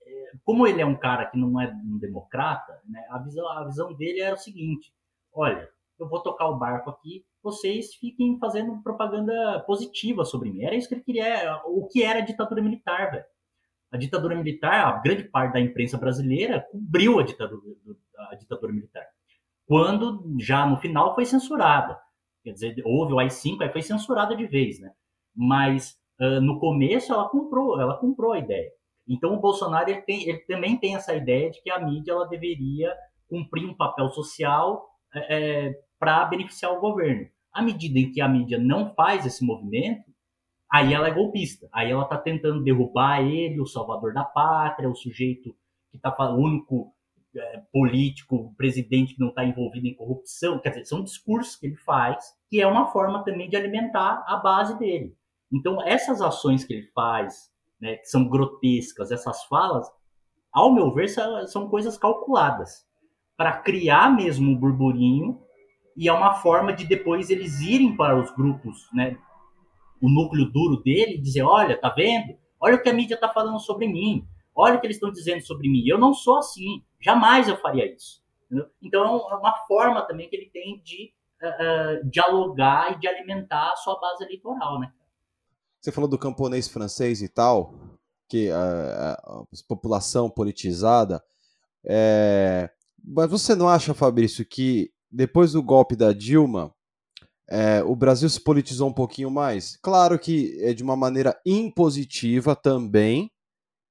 É, como ele é um cara que não é um democrata, né, a, visão, a visão dele era o seguinte: olha, eu vou tocar o barco aqui, vocês fiquem fazendo propaganda positiva sobre mim. Era isso que ele queria, o que era a ditadura militar, velho. A ditadura militar, a grande parte da imprensa brasileira cobriu a ditadura, a ditadura militar. Quando já no final foi censurada. Quer dizer, houve o AI-5, aí foi censurada de vez, né? Mas uh, no começo ela comprou, ela comprou a ideia. Então o Bolsonaro ele, tem, ele também tem essa ideia de que a mídia ela deveria cumprir um papel social é, para beneficiar o governo. À medida em que a mídia não faz esse movimento, aí ela é golpista. Aí ela está tentando derrubar ele, o salvador da pátria, o sujeito que está o único é, político, presidente que não está envolvido em corrupção. Quer dizer, são discursos que ele faz, que é uma forma também de alimentar a base dele. Então, essas ações que ele faz, né, que são grotescas, essas falas, ao meu ver, são coisas calculadas para criar mesmo um burburinho e é uma forma de depois eles irem para os grupos, né, o núcleo duro dele dizer, olha, tá vendo? Olha o que a mídia está falando sobre mim. Olha o que eles estão dizendo sobre mim. Eu não sou assim. Jamais eu faria isso. Entendeu? Então é uma forma também que ele tem de uh, dialogar e de alimentar a sua base eleitoral, né? Você falou do camponês francês e tal, que a, a população politizada. É... Mas você não acha, Fabrício, que depois do golpe da Dilma, é, o Brasil se politizou um pouquinho mais? Claro que é de uma maneira impositiva também,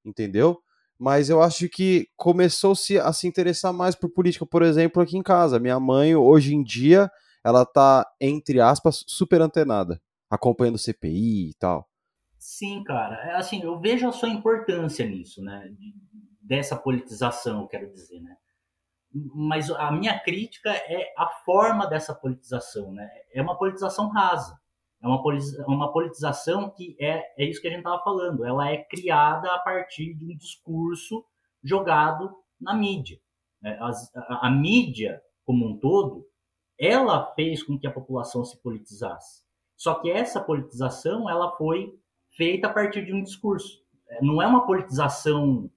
entendeu? Mas eu acho que começou-se a se interessar mais por política, por exemplo, aqui em casa. Minha mãe, hoje em dia, ela tá, entre aspas, super antenada, acompanhando CPI e tal. Sim, cara. É assim, eu vejo a sua importância nisso, né? Dessa politização, quero dizer, né? Mas a minha crítica é a forma dessa politização, né? É uma politização rasa. É uma, uma politização que é, é isso que a gente estava falando. Ela é criada a partir de um discurso jogado na mídia. É, a, a, mídia, como um todo, ela fez com que a população se politizasse. Só que essa politização ela foi feita a partir de um discurso. É, não é uma politização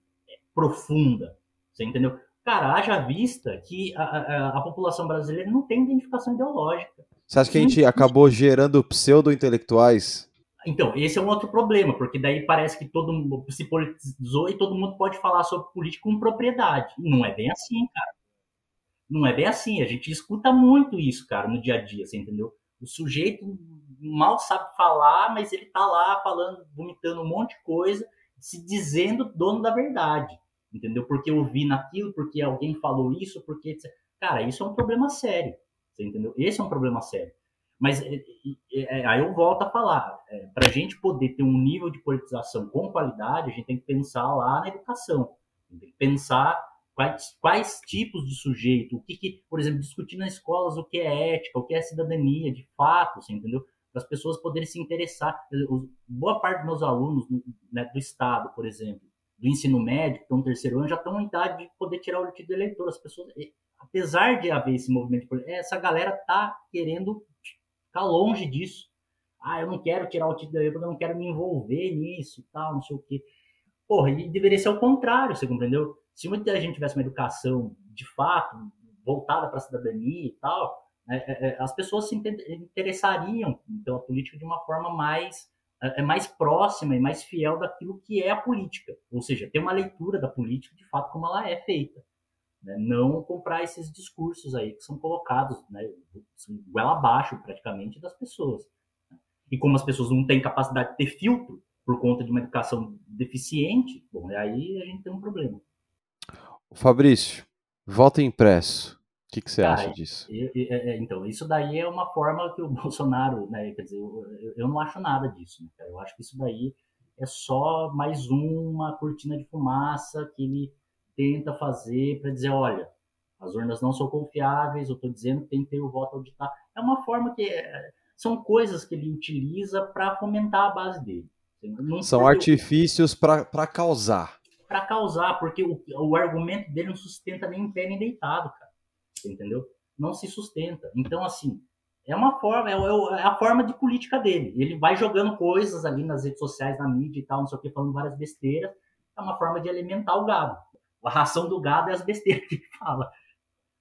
profunda, você entendeu? Cara, haja vista que a, a, a população brasileira não tem identificação ideológica. Você acha que a gente acabou gerando pseudo-intelectuais? Então, esse é um outro problema, porque daí parece que todo mundo se politizou e todo mundo pode falar sobre política com propriedade. Não é bem assim, cara. Não é bem assim. A gente escuta muito isso, cara, no dia a dia, você entendeu? O sujeito mal sabe falar, mas ele tá lá falando, vomitando um monte de coisa, se dizendo dono da verdade, entendeu? Porque eu vi naquilo, porque alguém falou isso, porque. Cara, isso é um problema sério. Você entendeu? Esse é um problema sério. Mas é, é, aí eu volto a falar, é, para a gente poder ter um nível de politização com qualidade, a gente tem que pensar lá na educação, tem que pensar quais, quais tipos de sujeito, o que, que, por exemplo, discutir nas escolas o que é ética, o que é cidadania, de fato, você entendeu? Para as pessoas poderem se interessar. Boa parte dos meus alunos né, do Estado, por exemplo, do ensino médio, que estão no terceiro ano, já estão em idade de poder tirar o título eleitor. As pessoas, apesar de haver esse movimento, essa galera tá querendo ficar longe disso. Ah, eu não quero tirar o título porque eu não quero me envolver nisso e tal, não sei o quê. Porra, e deveria ser o contrário, você compreendeu? Se muita gente tivesse uma educação de fato, voltada para a cidadania e tal, né, é, é, as pessoas se interessariam pela política de uma forma mais é, é mais próxima e mais fiel daquilo que é a política. Ou seja, ter uma leitura da política de fato como ela é feita. Né? Não comprar esses discursos aí que são colocados, né, goela abaixo praticamente das pessoas. Né? E como as pessoas não têm capacidade de ter filtro por conta de uma educação deficiente, bom, aí a gente tem um problema. Fabrício, voto impresso. O que, que você Cara, acha disso? Eu, eu, é, é, então, isso daí é uma forma que o Bolsonaro, né, quer dizer, eu, eu não acho nada disso. Né, eu acho que isso daí é só mais uma cortina de fumaça que ele tenta fazer para dizer, olha, as urnas não são confiáveis, eu estou dizendo que tem que ter o voto auditado. É uma forma que é, são coisas que ele utiliza para fomentar a base dele. Não são artifícios para causar. Para causar, porque o, o argumento dele não sustenta nem em pé nem deitado, cara. Entendeu? Não se sustenta. Então, assim, é uma forma, é, é, a forma de política dele. Ele vai jogando coisas ali nas redes sociais, na mídia e tal, não sei o que, falando várias besteiras. É uma forma de alimentar o gado a ração do gado é as besteiras que ele fala.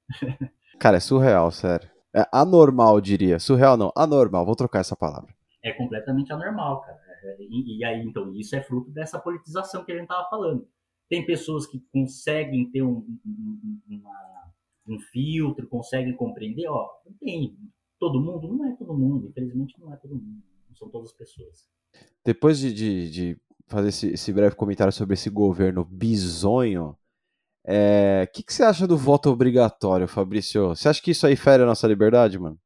Cara, é surreal, sério. É anormal, diria. Surreal não, anormal. Vou trocar essa palavra. É completamente anormal, cara. É, e, e aí, então, isso é fruto dessa politização que a gente tava falando. Tem pessoas que conseguem ter um, um, uma, um filtro, conseguem compreender, ó, tem todo mundo? Não é todo mundo, infelizmente não é todo mundo, não são todas as pessoas. Depois de, de, de fazer esse, esse, breve comentário sobre esse governo bizonho, o é, que, que você acha do voto obrigatório, Fabrício? Você acha que isso aí fere a nossa liberdade, mano?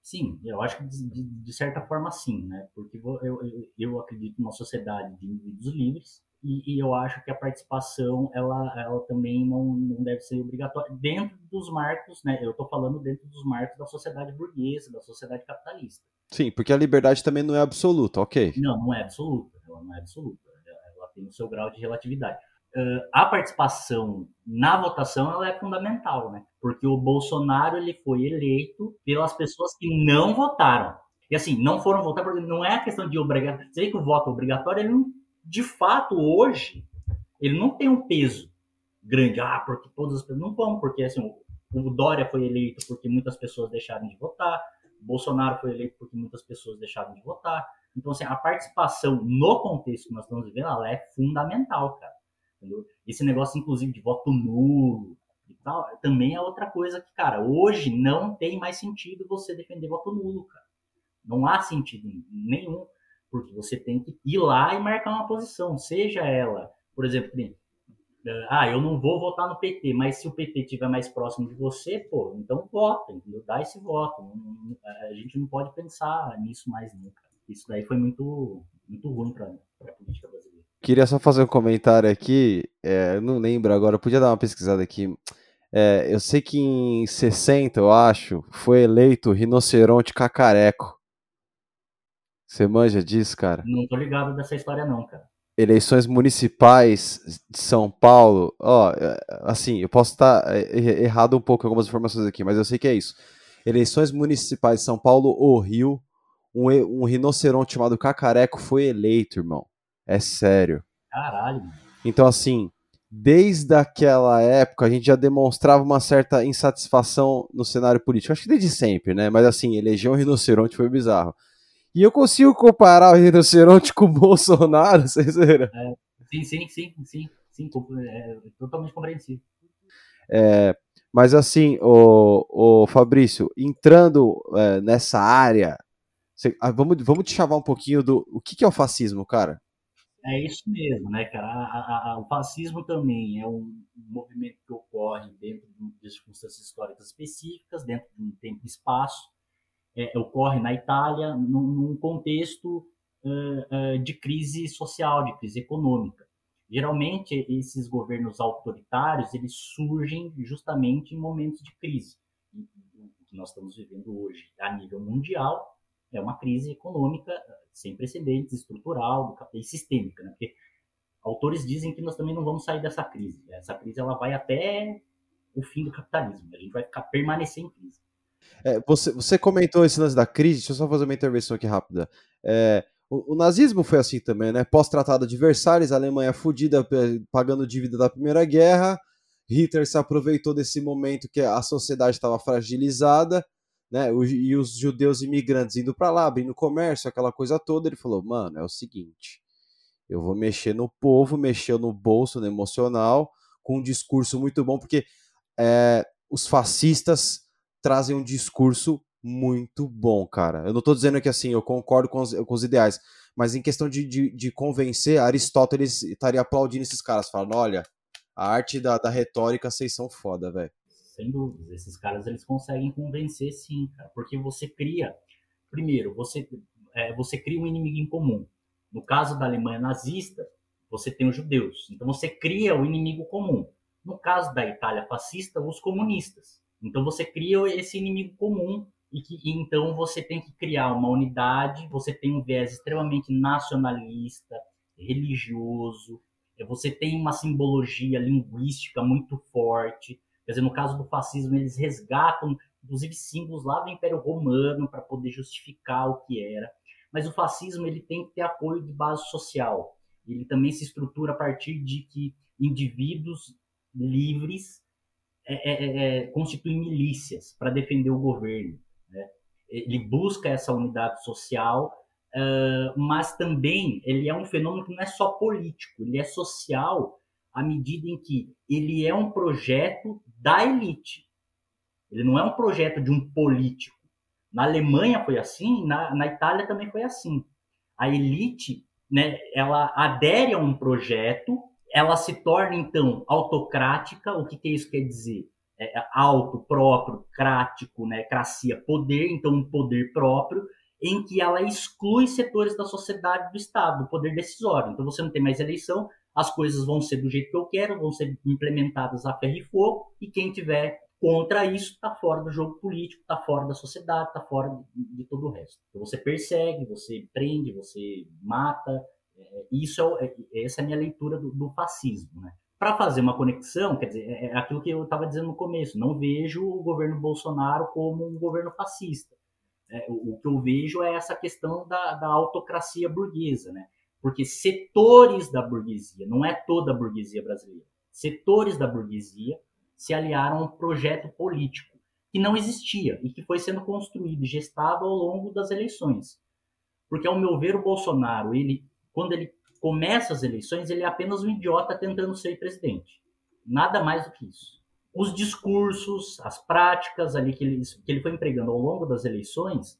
Sim, eu acho que de, de, certa forma sim, né? Porque eu, eu, eu acredito numa sociedade de indivíduos livres e, e, eu acho que a participação ela, ela também não, não deve ser obrigatória dentro dos marcos, né? Eu estou falando dentro dos marcos da sociedade burguesa, da sociedade capitalista. Sim, porque a liberdade também não é absoluta, ok? Não, não é absoluta. Ela não é absoluta. Ela tem o seu grau de relatividade. Uh, a participação na votação ela é fundamental, né? Porque o Bolsonaro ele foi eleito pelas pessoas que não votaram. E assim, não foram votar porque não é a questão de obrigar. Você vê que o voto obrigatório ele não de fato, hoje, ele não tem um peso grande. Ah, porque todas as pessoas não vão, porque assim, o Dória foi eleito porque muitas pessoas deixaram de votar, Bolsonaro foi eleito porque muitas pessoas deixaram de votar. Então, assim, a participação no contexto que nós estamos vivendo, ela é fundamental, cara. Entendeu? Esse negócio, inclusive, de voto nulo e tal, também é outra coisa que, cara, hoje não tem mais sentido você defender voto nulo, cara. Não há sentido nenhum porque você tem que ir lá e marcar uma posição, seja ela, por exemplo, eh, ah, eu não vou votar no PT, mas se o PT estiver mais próximo de você, pô, então vota, entendeu? Dá esse voto. A gente não pode pensar nisso mais nunca. Isso daí foi muito, muito ruim para a política brasileira. Queria só fazer um comentário aqui, é, não lembro agora, podia dar uma pesquisada aqui. É, eu sei que em 60, eu acho, foi eleito rinoceronte cacareco. Você manja disso, cara? Não tô ligado dessa história, não, cara. Eleições municipais de São Paulo, ó, é, assim, eu posso estar é, errado um pouco em algumas informações aqui, mas eu sei que é isso. Eleições municipais de São Paulo ou Rio, um, um rinoceronte chamado Cacareco foi eleito, irmão. É sério. Caralho. Então, assim, desde aquela época a gente já demonstrava uma certa insatisfação no cenário político. Acho que desde sempre, né? Mas assim, eleger um rinoceronte foi bizarro. E eu consigo comparar o rinoceronte com o Bolsonaro, vocês viram? É, sim, sim, sim, sim, sim, é, totalmente compreensível. É, mas assim, o, o Fabrício, entrando é, nessa área, você, ah, vamos, vamos te chavar um pouquinho do o que, que é o fascismo, cara? É isso mesmo, né, cara? A, a, o fascismo também é um movimento que ocorre dentro de circunstâncias históricas específicas, dentro de um tempo e espaço, é, ocorre na Itália num, num contexto uh, uh, de crise social, de crise econômica. Geralmente, esses governos autoritários, eles surgem justamente em momentos de crise. O que nós estamos vivendo hoje a nível mundial é uma crise econômica sem precedentes, estrutural e sistêmica, né? porque autores dizem que nós também não vamos sair dessa crise. Essa crise ela vai até o fim do capitalismo. A gente vai ficar permanecer em crise. É, você, você comentou esse lance da crise, deixa eu só fazer uma intervenção aqui rápida. É, o, o, nazismo foi assim também, né? Pós-tratado de Versalhes, a Alemanha fudida, pagando dívida da Primeira Guerra. Hitler se aproveitou desse momento que a sociedade estava fragilizada, né? O, e os judeus imigrantes indo para lá, abrindo comércio, aquela coisa toda. Ele falou: mano, é o seguinte, eu vou mexer no povo, mexer no bolso, no emocional, com um discurso muito bom, porque é, os fascistas trazem um discurso muito bom, cara. Eu não estou dizendo que assim, eu concordo com os, com os ideais, mas em questão de, de, de, convencer, Aristóteles estaria aplaudindo esses caras, falando: olha, a arte da, da retórica, vocês são foda, velho. Sem dúvida, esses caras eles conseguem convencer sim, cara, porque você cria, primeiro, você, é, você cria um inimigo em comum. No caso da Alemanha nazista, você tem os judeus, então você cria o inimigo comum. No caso da Itália fascista, os comunistas. Então você cria esse inimigo comum e que e então você tem que criar uma unidade, você tem um viés extremamente nacionalista, religioso, é, você tem uma simbologia linguística muito forte. Quer dizer, no caso do fascismo, eles resgatam, inclusive, símbolos lá do Império Romano para poder justificar o que era. Mas o fascismo ele tem que ter apoio de base social. Ele também se estrutura a partir de que indivíduos livres é, é, é, é, constitui milícias para defender o governo. Né? Ele busca essa unidade social, uh, mas também ele é um fenômeno que não é só político, ele é social à medida em que ele é um projeto da elite. Ele não é um projeto de um político. Na Alemanha foi assim, na, na Itália também foi assim. A elite, né, ela adere a um projeto ela se torna, então, autocrática. O que, que isso quer dizer? é, alto, próprio, crático, né, cracia, poder, então um poder próprio, em que ela exclui setores da sociedade do Estado, do poder decisório. Então você não tem mais eleição, as coisas vão ser do jeito que eu quero, vão ser implementadas a ferro e fogo, e quem tiver contra isso está fora do jogo político, está fora da sociedade, está fora de, de, todo o resto. Então você persegue, você prende, você mata. É, isso é, é, essa é a minha leitura do, do fascismo, né? Para fazer uma conexão, quer dizer, é, é aquilo que eu estava dizendo no começo. Não vejo o governo Bolsonaro como um governo fascista. É, o, o, que eu vejo é essa questão da, da autocracia burguesa, né? Porque setores da burguesia, não é toda a burguesia brasileira, setores da burguesia se aliaram a um projeto político que não existia e que foi sendo construído e gestado ao longo das eleições. Porque, ao meu ver, o Bolsonaro, ele, quando ele começa as eleições, ele é apenas um idiota tentando ser presidente. Nada mais do que isso. Os discursos, as práticas ali que ele, que ele foi empregando ao longo das eleições,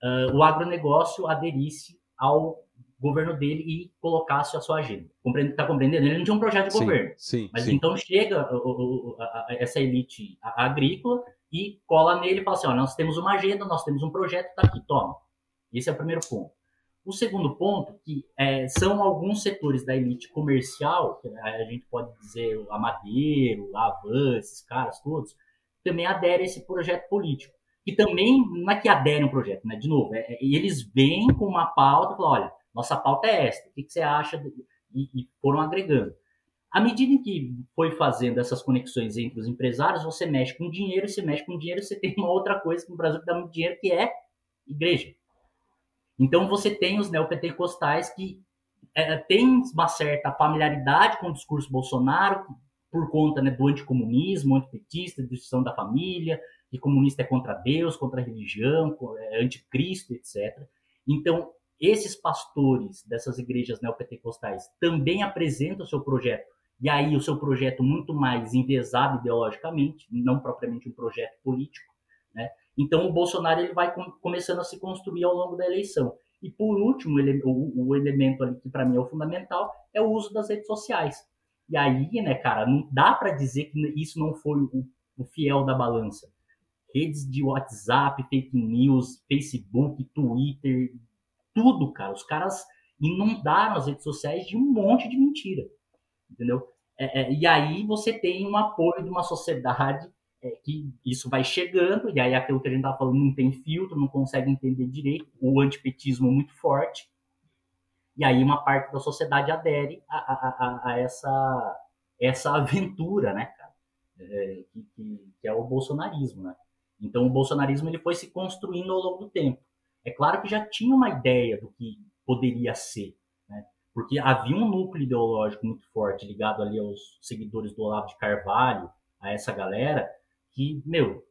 uh, o agronegócio aderisse ao governo dele e colocasse a sua agenda. Está compreendendo? Ele não tinha um projeto de sim, governo. Sim, mas sim. então chega essa elite agrícola e cola nele e fala assim: ó, nós temos uma agenda, nós temos um projeto, tá aqui, toma. Esse é o primeiro ponto. O segundo ponto, que é, são alguns setores da elite comercial, que a gente pode dizer a Madeiro, a Avan, esses caras todos, também aderem a esse projeto político. Que também não é que aderem ao projeto, né? De novo, é, é, eles vêm com uma pauta falam: olha, nossa pauta é esta. O que, que você acha? E, e, foram agregando. À medida em que foi fazendo essas conexões entre os empresários, você mexe com dinheiro, você mexe com dinheiro, você tem uma outra coisa que no Brasil dá muito dinheiro, que é igreja. Então você tem os neopentecostais que é, têm uma certa familiaridade com o discurso Bolsonaro, por conta né, do anticomunismo, antipetista, destruição da família, que comunista é contra Deus, contra a religião, é anticristo, etc. Então, esses pastores dessas igrejas neopentecostais também apresentam o seu projeto, e aí o seu projeto muito mais envesado ideologicamente, não propriamente um projeto político, né? Então o Bolsonaro ele vai com, começando a se construir ao longo da eleição. E por último, ele, o, o, elemento ali que para mim é o fundamental é o uso das redes sociais. E aí, né, cara, não dá para dizer que isso não foi o, o fiel da balança. Redes de WhatsApp, fake news, Facebook, Twitter, tudo, cara. Os caras inundaram as redes sociais de um monte de mentira, entendeu? É, é, e aí você tem um apoio de uma sociedade é, que isso vai chegando, e aí aquilo que a gente estava falando não tem filtro, não consegue entender direito, o antipetismo muito forte, e aí uma parte da sociedade adere a, a, a, a essa, essa aventura, né, cara, é, que, que, é o bolsonarismo, né? Então o bolsonarismo ele foi se construindo ao longo do tempo. É claro que já tinha uma ideia do que poderia ser, né? porque havia um núcleo ideológico muito forte ligado ali aos seguidores do Olavo de Carvalho, a essa galera, que, meu,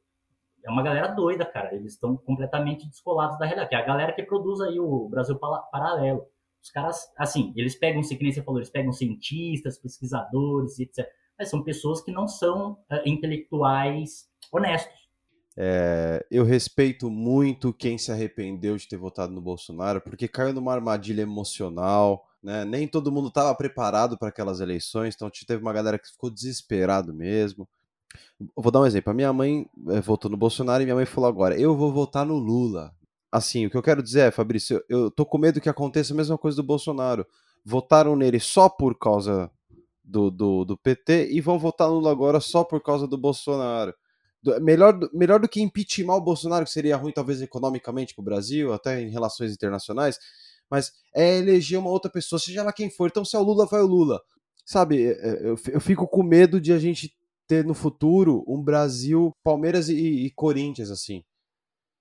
é uma galera doida, cara. Eles estão completamente descolados da realidade. Que é a galera que produz aí o Brasil Paralelo. Os caras, assim, eles pegam, que nem você falou, eles pegam cientistas, pesquisadores, etc. Mas são pessoas que não são uh, intelectuais honestos. É, eu respeito muito quem se arrependeu de ter votado no Bolsonaro, porque caiu numa armadilha emocional, né? Nem todo mundo estava preparado para aquelas eleições, então teve uma galera que ficou desesperado mesmo. Vou dar um exemplo. A minha mãe é, votou no Bolsonaro e minha mãe falou agora: eu vou votar no Lula. Assim, o que eu quero dizer é, Fabrício, eu, tô com medo que aconteça a mesma coisa do Bolsonaro. Votaram nele só por causa do, do, do PT e vão votar no Lula agora só por causa do Bolsonaro melhor, melhor do que impeachment o Bolsonaro, que seria ruim talvez economicamente para o Brasil, até em relações internacionais, mas é eleger uma outra pessoa, seja lá quem for. Então, se é o Lula, vai o Lula. Sabe, é, eu, eu fico com medo de a gente ter no futuro um Brasil, Palmeiras e, e Corinthians, assim.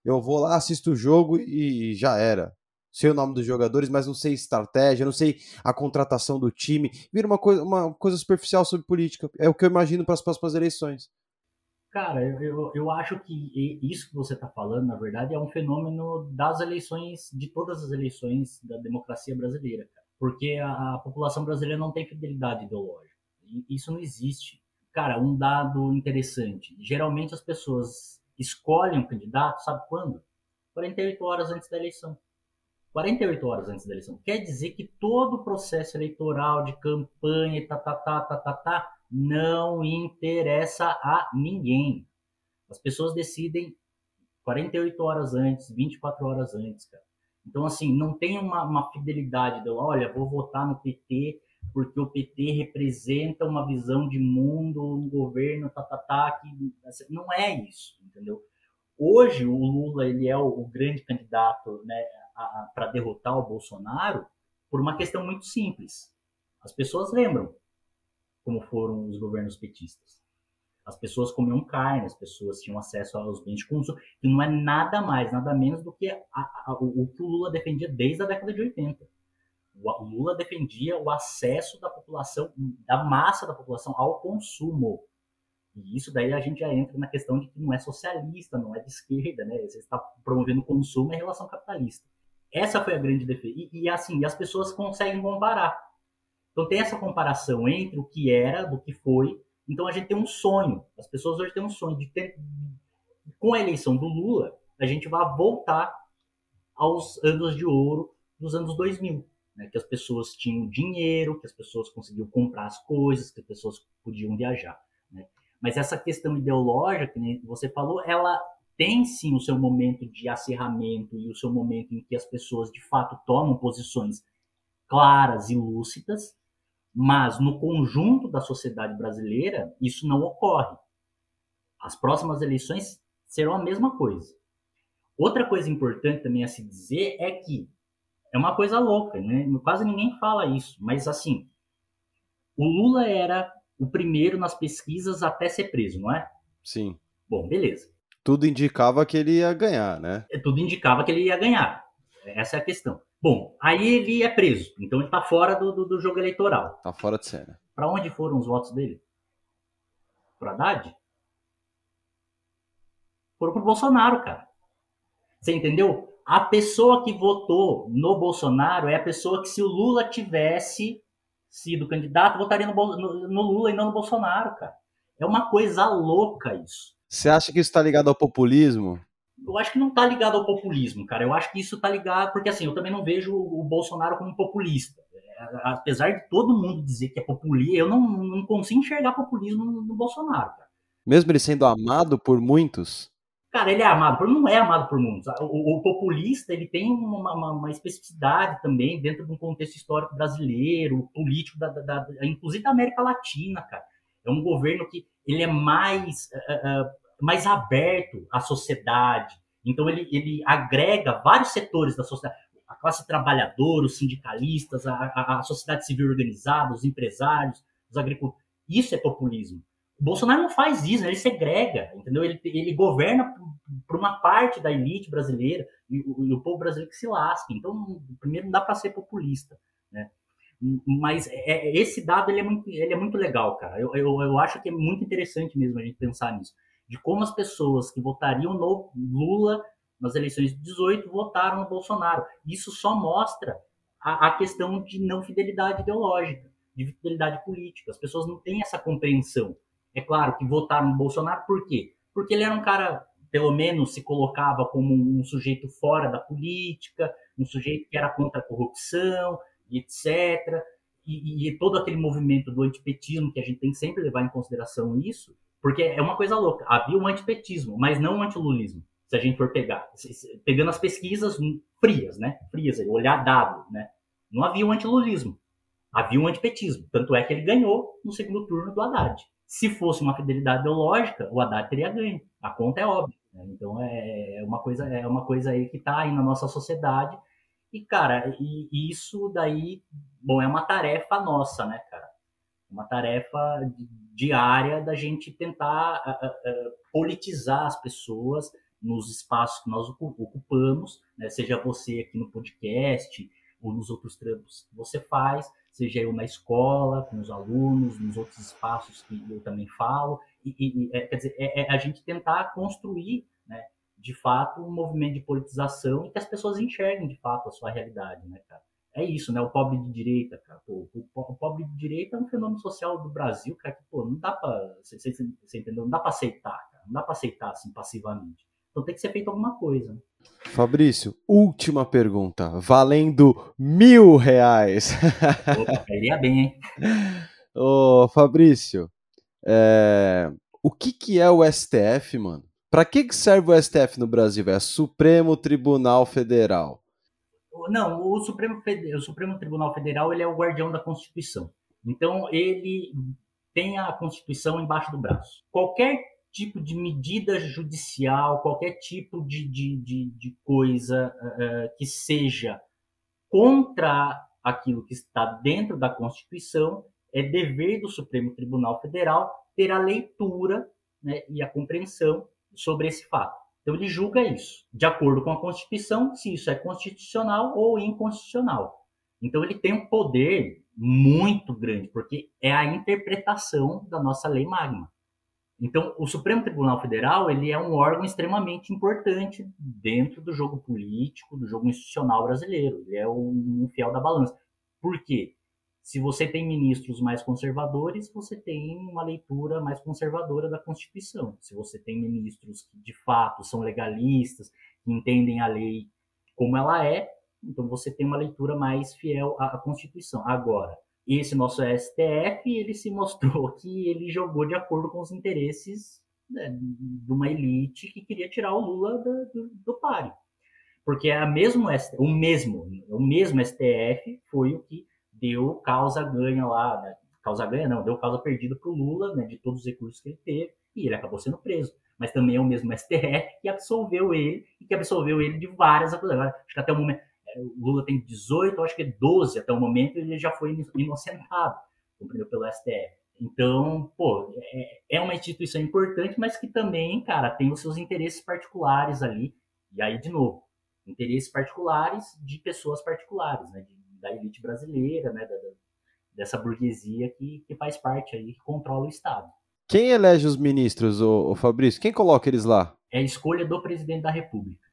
Eu vou lá, assisto o jogo e já era. Sei o nome dos jogadores, mas não sei estratégia, não sei a contratação do time. Vira uma coisa, uma coisa superficial sobre política. É o que eu imagino para as próximas eleições. Cara, eu, eu, eu acho que isso que você está falando, na verdade, é um fenômeno das eleições, de todas as eleições da democracia brasileira, cara. Porque a, a população brasileira não tem fidelidade ideológica. Isso não existe. Cara, um dado interessante. Geralmente as pessoas escolhem um candidato, sabe quando? 48 horas antes da eleição. 48 horas antes da eleição. Quer dizer que todo o processo eleitoral de campanha, tá, tá, tá, tá, tá, tá, não interessa a ninguém. As pessoas decidem 48 horas antes, 24 horas antes, cara. Então, assim, não tem uma, uma fidelidade de, olha, vou votar no PT porque o PT representa uma visão de mundo, um governo, tá, tá, tá, que não é isso, entendeu? Hoje, o Lula, ele é o, o grande candidato, né, para derrotar o Bolsonaro por uma questão muito simples. As pessoas lembram como foram os governos petistas. As pessoas comiam carne, as pessoas tinham acesso aos bens de consumo, que não é nada mais, nada menos do que a, a, o que o Lula defendia desde a década de 80. O Lula defendia o acesso da população, da massa da população ao consumo. E isso daí a gente já entra na questão de que não é socialista, não é de esquerda, né? Você está promovendo o consumo em relação capitalista. Essa foi a grande defesa. E, e assim, as pessoas conseguem comparar. Então tem essa comparação entre o que era, do que foi. Então a gente tem um sonho. As pessoas hoje têm um sonho de ter, com a eleição do Lula, a gente vai voltar aos anos de ouro dos anos 2000, né? que as pessoas tinham dinheiro, que as pessoas conseguiam comprar as coisas, que as pessoas podiam viajar. Né? Mas essa questão ideológica, que você falou, ela tem sim o seu momento de acerramento e o seu momento em que as pessoas de fato tomam posições claras e lúcidas, mas no conjunto da sociedade brasileira isso não ocorre. As próximas eleições serão a mesma coisa. Outra coisa importante também a se dizer é que é uma coisa louca, né? Quase ninguém fala isso, mas assim, o Lula era o primeiro nas pesquisas até ser preso, não é? Sim. Bom, beleza tudo indicava que ele ia ganhar, né? É, tudo indicava que ele ia ganhar. Essa é a questão. Bom, aí ele é preso, então ele está fora do, do, do, jogo eleitoral. Está fora de cena. Para onde foram os votos dele? Para Haddad? Foram pro Bolsonaro, cara. Você entendeu? A pessoa que votou no Bolsonaro é a pessoa que, se o Lula tivesse sido candidato, votaria no, no, no Lula e não no Bolsonaro, cara. É uma coisa louca isso. Você acha que isso está ligado ao populismo? Eu acho que não está ligado ao populismo, cara. Eu acho que isso está ligado, porque assim, eu também não vejo o Bolsonaro como populista. É, apesar de todo mundo dizer que é populista, eu não, não consigo enxergar populismo no, no Bolsonaro, cara. Mesmo ele sendo amado por muitos? Cara, ele é amado, não é amado por muitos. O, o populista ele tem uma, uma, uma, especificidade também dentro de um contexto histórico brasileiro, político, da, da, da, inclusive da América Latina, cara. É um governo que ele é mais uh, uh, mais aberto à sociedade. Então, ele, ele agrega vários setores da sociedade. A classe trabalhadora, os sindicalistas, a, a, a sociedade civil organizada, os empresários, os agricultores. Isso é populismo. Bolsonaro não faz isso, ele segrega, entendeu? Ele, ele governa por uma parte da elite brasileira e o, e o povo brasileiro que se lasca. Então, primeiro, não dá para ser populista, né? Mas é, é, esse dado ele é, muito, ele é muito legal, cara. Eu, eu, eu acho que é muito interessante mesmo a gente pensar nisso de como as pessoas que votariam no Lula nas eleições de 18 votaram no Bolsonaro. Isso só mostra a, a questão de não fidelidade ideológica, de fidelidade política. As pessoas não têm essa compreensão. É claro que votaram no Bolsonaro por quê? Porque ele era um cara, pelo menos, se colocava como um sujeito fora da política, um sujeito que era contra a corrupção, etc. E, e todo aquele movimento do antipetismo, que a gente tem que sempre levar em consideração isso, porque é uma coisa louca. Havia um antipetismo, mas não um antilulismo, se a gente for pegar. Pegando as pesquisas frias, né? Frias, olhar dado, né? Não havia um antilulismo. Havia um antipetismo. Tanto é que ele ganhou no segundo turno do Haddad. Se fosse uma fidelidade ideológica, o Haddad teria ganho. A conta é óbvia. Né? Então é, é uma coisa, é uma coisa aí que está aí na nossa sociedade. E, cara, e, e isso daí, bom, é uma tarefa nossa, né, cara? Uma tarefa diária da gente tentar politizar as pessoas nos espaços que nós ocupamos, né? seja você aqui no podcast ou nos outros trampos que você faz, seja eu na escola, com os alunos, nos outros espaços que eu também falo, e, e é, quer dizer, é, é, a gente tentar construir, né, de fato, um movimento de politização e que as pessoas enxerguem de fato a sua realidade, né, cara? é isso, né? O pobre de direita, cara. Pô, o, pobre de direita é um fenômeno social do Brasil, cara, que, pô, não dá pra. Você, você entendeu? Não dá pra aceitar, cara. Não dá pra aceitar assim passivamente. Então tem que ser feito alguma coisa. Fabrício, última pergunta. Valendo mil reais. Opa, bem, hein? Ô, Fabrício, É... O que, que é o STF, mano? Pra que, que serve o STF no Brasil? É Supremo Tribunal Federal. Não, o Supremo, o Supremo Tribunal Federal ele é o guardião da Constituição. Então, ele tem a Constituição embaixo do braço. Qualquer tipo de medida judicial, qualquer tipo de, de, de, de coisa uh, que seja contra aquilo que está dentro da Constituição, é dever do Supremo Tribunal Federal ter a leitura né, e a compreensão sobre esse fato. Então ele julga isso, de acordo com a Constituição, se isso é constitucional ou inconstitucional. Então ele tem um poder muito grande, porque é a interpretação da nossa lei magna. Então, o Supremo Tribunal Federal ele é um órgão extremamente importante dentro do jogo político, do jogo institucional brasileiro. Ele é um fiel da balança. Por quê? Se você tem ministros mais conservadores, você tem uma leitura mais conservadora da Constituição. Se você tem ministros que, de fato, são legalistas, que entendem a lei como ela é, então você tem uma leitura mais fiel à Constituição. Agora, esse nosso STF, ele se mostrou que ele jogou de acordo com os interesses né, de uma elite que queria tirar o Lula do, do, do páreo. Porque a mesmo, o mesmo, o mesmo STF foi o que deu causa ganha lá, né? causa ganha não, deu causa perdida para o Lula, né, de todos os recursos que ele teve, e ele acabou sendo preso. Mas também é o mesmo STF que absolveu ele, e que absolveu ele de várias acusações. Acho que até o momento, o Lula tem 18, acho que 12 até o momento, ele já foi inocentado, compreendeu, pelo STF. Então, pô, é, é uma instituição importante, mas que também, cara, tem os seus interesses particulares ali. E aí, de novo, interesses particulares de pessoas particulares, né? Da elite brasileira, né? Da, da, dessa burguesia que, que faz parte aí, que controla o Estado. Quem elege os ministros, o Fabrício? Quem coloca eles lá? É a escolha do presidente da República.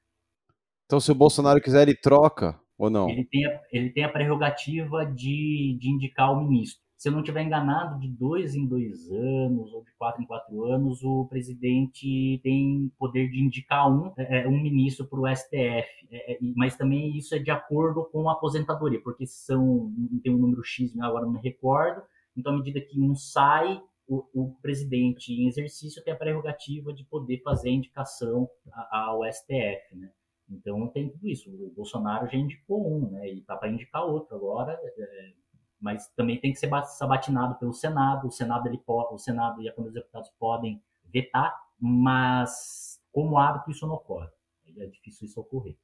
Então, se o Bolsonaro quiser, ele troca ou não? Ele tem a, ele tem a prerrogativa de, de indicar o ministro. Se eu não estiver enganado, de dois em dois anos ou de quatro em quatro anos, o presidente tem poder de indicar um, é, é um ministro para o STF. É, é, mas também isso é de acordo com a aposentadoria, porque são tem um número X, agora não me recordo. Então, à medida que um sai, o, o, presidente em exercício tem a prerrogativa de poder fazer a indicação ao STF, né? Então tem tudo isso. O Bolsonaro já indicou um, né? E tá para indicar outro agora, é, mas também tem que ser sabatinado pelo Senado. O Senado ele pode, o Senado e a Câmara dos Deputados podem vetar, mas como hábito isso não ocorre. É difícil isso ocorrer.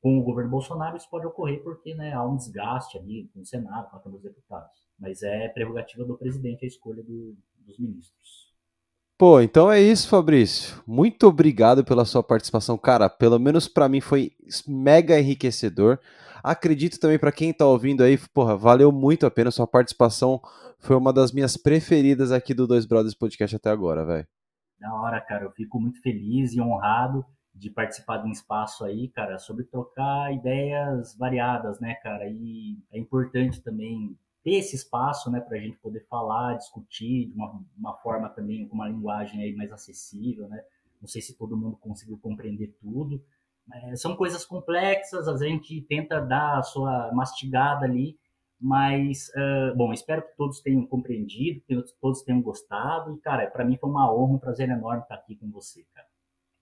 Com o governo Bolsonaro isso pode ocorrer porque né, há um desgaste ali com o Senado, com a Câmara dos Deputados. Mas é prerrogativa do presidente a escolha do, dos ministros. Pô, então é isso, Fabrício. Muito obrigado pela sua participação, cara. Pelo menos para mim foi mega enriquecedor. Acredito também para quem tá ouvindo aí, porra, valeu muito a pena. Sua participação foi uma das minhas preferidas aqui do Dois Brothers Podcast até agora, velho. Da hora, cara. Eu fico muito feliz e honrado de participar de um espaço aí, cara, sobre trocar ideias variadas, né, cara? E é importante também ter esse espaço, né, para a gente poder falar, discutir de uma, uma forma também, com uma linguagem aí mais acessível, né? Não sei se todo mundo conseguiu compreender tudo. É, são coisas complexas, a gente tenta dar a sua mastigada ali, mas, uh, bom, espero que todos tenham compreendido, que todos tenham gostado. E, cara, para mim foi uma honra, um prazer enorme estar aqui com você, cara.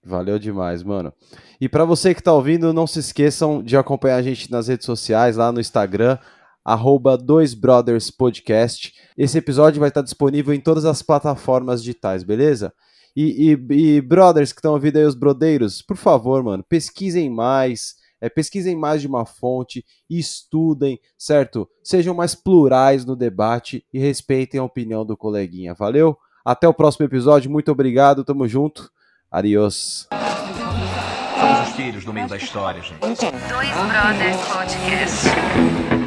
Valeu demais, mano. E para você que está ouvindo, não se esqueçam de acompanhar a gente nas redes sociais, lá no Instagram, arroba Dois Brothers Podcast. Esse episódio vai estar disponível em todas as plataformas digitais, beleza? E, e, e brothers que estão ouvindo aí, os brodeiros, por favor, mano, pesquisem mais, é, pesquisem mais de uma fonte, estudem, certo? Sejam mais plurais no debate e respeitem a opinião do coleguinha, valeu? Até o próximo episódio, muito obrigado, tamo junto, adiós. Somos os filhos no meio da história, gente. Dois Brothers Podcast.